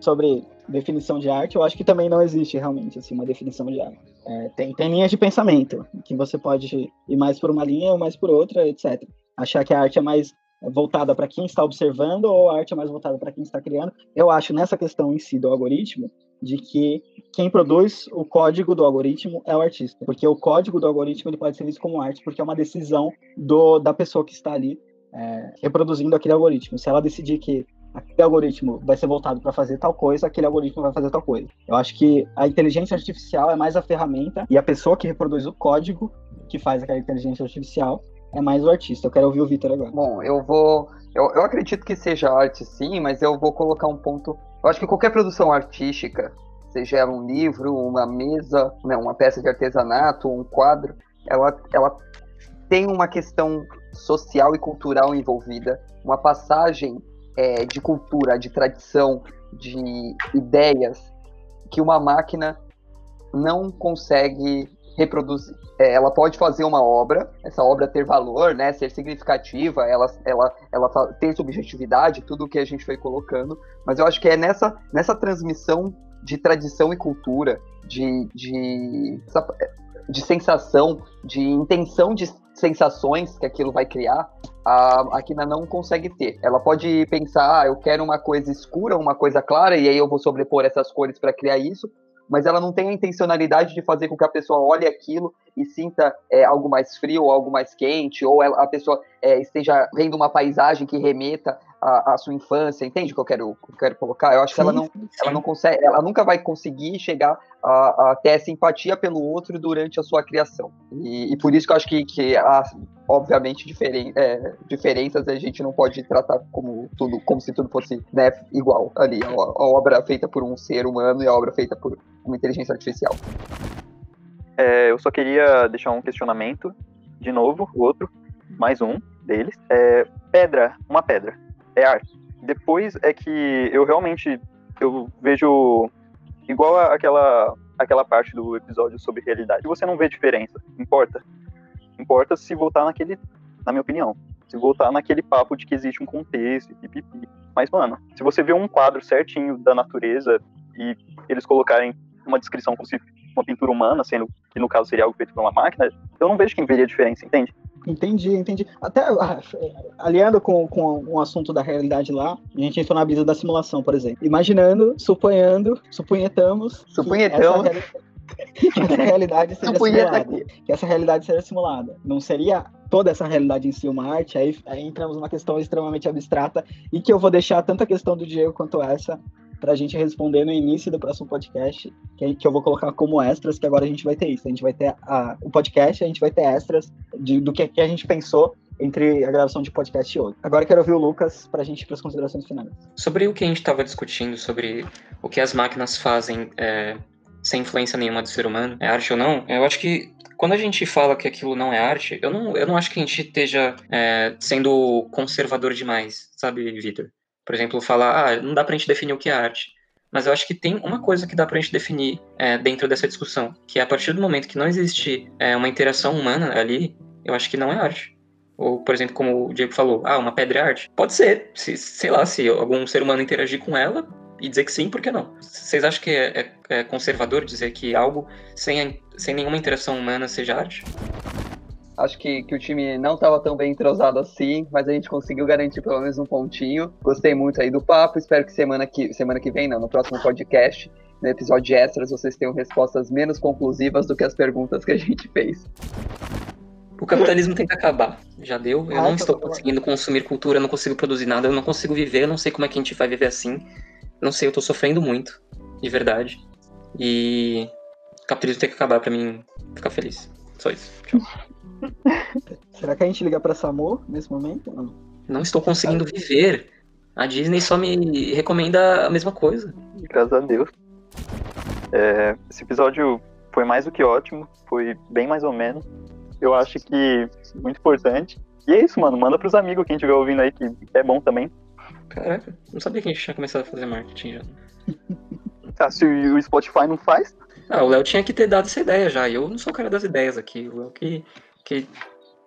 Sobre definição de arte, eu acho que também não existe realmente assim, uma definição de arte. É, tem, tem linhas de pensamento, que você pode ir mais por uma linha ou mais por outra, etc. Achar que a arte é mais voltada para quem está observando ou a arte é mais voltada para quem está criando. Eu acho nessa questão em si do algoritmo de que quem produz o código do algoritmo é o artista, porque o código do algoritmo ele pode ser visto como arte porque é uma decisão do, da pessoa que está ali é, reproduzindo aquele algoritmo. Se ela decidir que aquele algoritmo vai ser voltado para fazer tal coisa, aquele algoritmo vai fazer tal coisa. Eu acho que a inteligência artificial é mais a ferramenta e a pessoa que reproduz o código que faz aquela inteligência artificial é mais o artista. Eu quero ouvir o Vitor agora. Bom, eu vou. Eu, eu acredito que seja arte sim, mas eu vou colocar um ponto. Eu acho que qualquer produção artística, seja um livro, uma mesa, né, uma peça de artesanato, um quadro, ela, ela tem uma questão social e cultural envolvida, uma passagem é, de cultura, de tradição, de ideias que uma máquina não consegue reproduzir. É, ela pode fazer uma obra, essa obra ter valor, né, ser significativa, ela, ela, ela ter subjetividade, tudo o que a gente foi colocando, mas eu acho que é nessa, nessa transmissão de tradição e cultura, de, de, de sensação, de intenção de sensações que aquilo vai criar, a, a Kina não consegue ter. Ela pode pensar, ah, eu quero uma coisa escura, uma coisa clara, e aí eu vou sobrepor essas cores para criar isso, mas ela não tem a intencionalidade de fazer com que a pessoa olhe aquilo e sinta é, algo mais frio ou algo mais quente, ou ela, a pessoa é, esteja vendo uma paisagem que remeta à, à, sua infância, entende o que eu quero, que eu quero colocar? Eu acho sim, que ela não, sim. ela não consegue, ela nunca vai conseguir chegar a, a ter simpatia pelo outro durante a sua criação. E, e por isso que eu acho que, que há, obviamente, diferen, é, diferenças a gente não pode tratar como tudo, como se tudo fosse né, igual ali. A, a obra feita por um ser humano e a obra feita por uma inteligência artificial. É, eu só queria deixar um questionamento, de novo, outro, mais um deles. É, pedra, uma pedra, é arte. Depois é que eu realmente eu vejo igual aquela aquela parte do episódio sobre realidade. Você não vê diferença, importa. Importa se voltar naquele, na minha opinião, se voltar naquele papo de que existe um contexto, pipipi. Mas mano, se você vê um quadro certinho da natureza e eles colocarem uma descrição como se uma pintura humana, sendo que no caso seria algo feito por uma máquina, eu não vejo quem veria diferença, entende? Entendi, entendi. Até ah, aliando com, com um assunto da realidade lá, a gente entrou na brisa da simulação, por exemplo. Imaginando, suponhando, suponhetamos. Suponhetamos. Que essa, realidade seja simulada. Que essa realidade seja simulada. Não seria toda essa realidade em si uma arte? Aí, aí entramos numa questão extremamente abstrata e que eu vou deixar tanto a questão do Diego quanto essa para a gente responder no início do próximo podcast, que, que eu vou colocar como extras, que agora a gente vai ter isso. A gente vai ter a, o podcast, a gente vai ter extras de, do que, que a gente pensou entre a gravação de podcast e outro. Agora quero ouvir o Lucas para a gente para as considerações finais. Sobre o que a gente estava discutindo, sobre o que as máquinas fazem é, sem influência nenhuma do ser humano, é arte ou não, eu acho que quando a gente fala que aquilo não é arte, eu não, eu não acho que a gente esteja é, sendo conservador demais, sabe, Vitor? Por exemplo, falar, ah, não dá pra gente definir o que é arte. Mas eu acho que tem uma coisa que dá pra gente definir é, dentro dessa discussão, que é a partir do momento que não existe é, uma interação humana ali, eu acho que não é arte. Ou, por exemplo, como o Diego falou, ah, uma pedra é arte. Pode ser, se, sei lá, se algum ser humano interagir com ela e dizer que sim, por que não? Vocês acham que é, é, é conservador dizer que algo sem, sem nenhuma interação humana seja arte? Acho que, que o time não estava tão bem entrosado assim, mas a gente conseguiu garantir pelo menos um pontinho. Gostei muito aí do papo. Espero que semana que, semana que vem, não, no próximo podcast, no episódio extras, vocês tenham respostas menos conclusivas do que as perguntas que a gente fez. O capitalismo tem que acabar. Já deu. Eu ah, não estou conseguindo consumir cultura, eu não consigo produzir nada, eu não consigo viver, eu não sei como é que a gente vai viver assim. Não sei, eu tô sofrendo muito, de verdade. E o capitalismo tem que acabar para mim ficar feliz. Só isso. Tchau. Será que a gente liga pra Samu nesse momento? Não, não estou conseguindo viver. A Disney só me recomenda a mesma coisa. Graças a Deus. É, esse episódio foi mais do que ótimo, foi bem mais ou menos. Eu acho que muito importante. E é isso, mano. Manda pros amigos quem estiver ouvindo aí, que é bom também. Caraca, não sabia que a gente tinha começado a fazer marketing já. Ah, se o Spotify não faz. Ah, o Léo tinha que ter dado essa ideia já. Eu não sou o cara das ideias aqui. O Léo que, que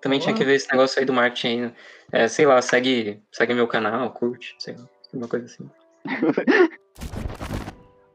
também tinha que ver esse negócio aí do marketing aí. É, sei lá, segue, segue meu canal, curte, sei lá, uma coisa assim.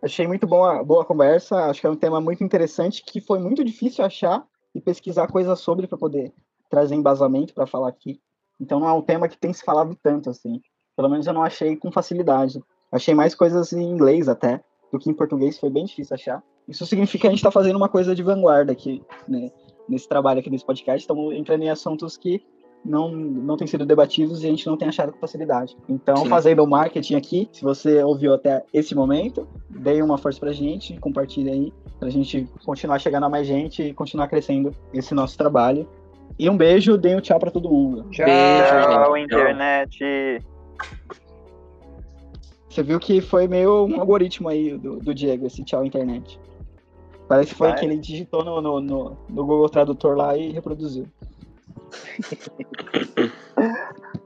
Achei muito boa, boa conversa. Acho que é um tema muito interessante que foi muito difícil achar e pesquisar coisas sobre para poder trazer embasamento para falar aqui. Então não é um tema que tem se falado tanto assim. Pelo menos eu não achei com facilidade. Achei mais coisas em inglês até do que em português, foi bem difícil achar. Isso significa que a gente está fazendo uma coisa de vanguarda aqui, né? Nesse trabalho aqui desse podcast, estamos entrando em assuntos que não, não têm sido debatidos e a gente não tem achado com facilidade. Então, Sim. fazendo o marketing aqui, se você ouviu até esse momento, dê uma força pra gente, compartilhe aí, pra gente continuar chegando a mais gente e continuar crescendo esse nosso trabalho. E um beijo, dê um tchau pra todo mundo. Tchau, tchau internet. Você viu que foi meio um algoritmo aí do, do Diego, esse tchau internet. Parece que foi que ele digitou no, no, no, no Google Tradutor lá e reproduziu.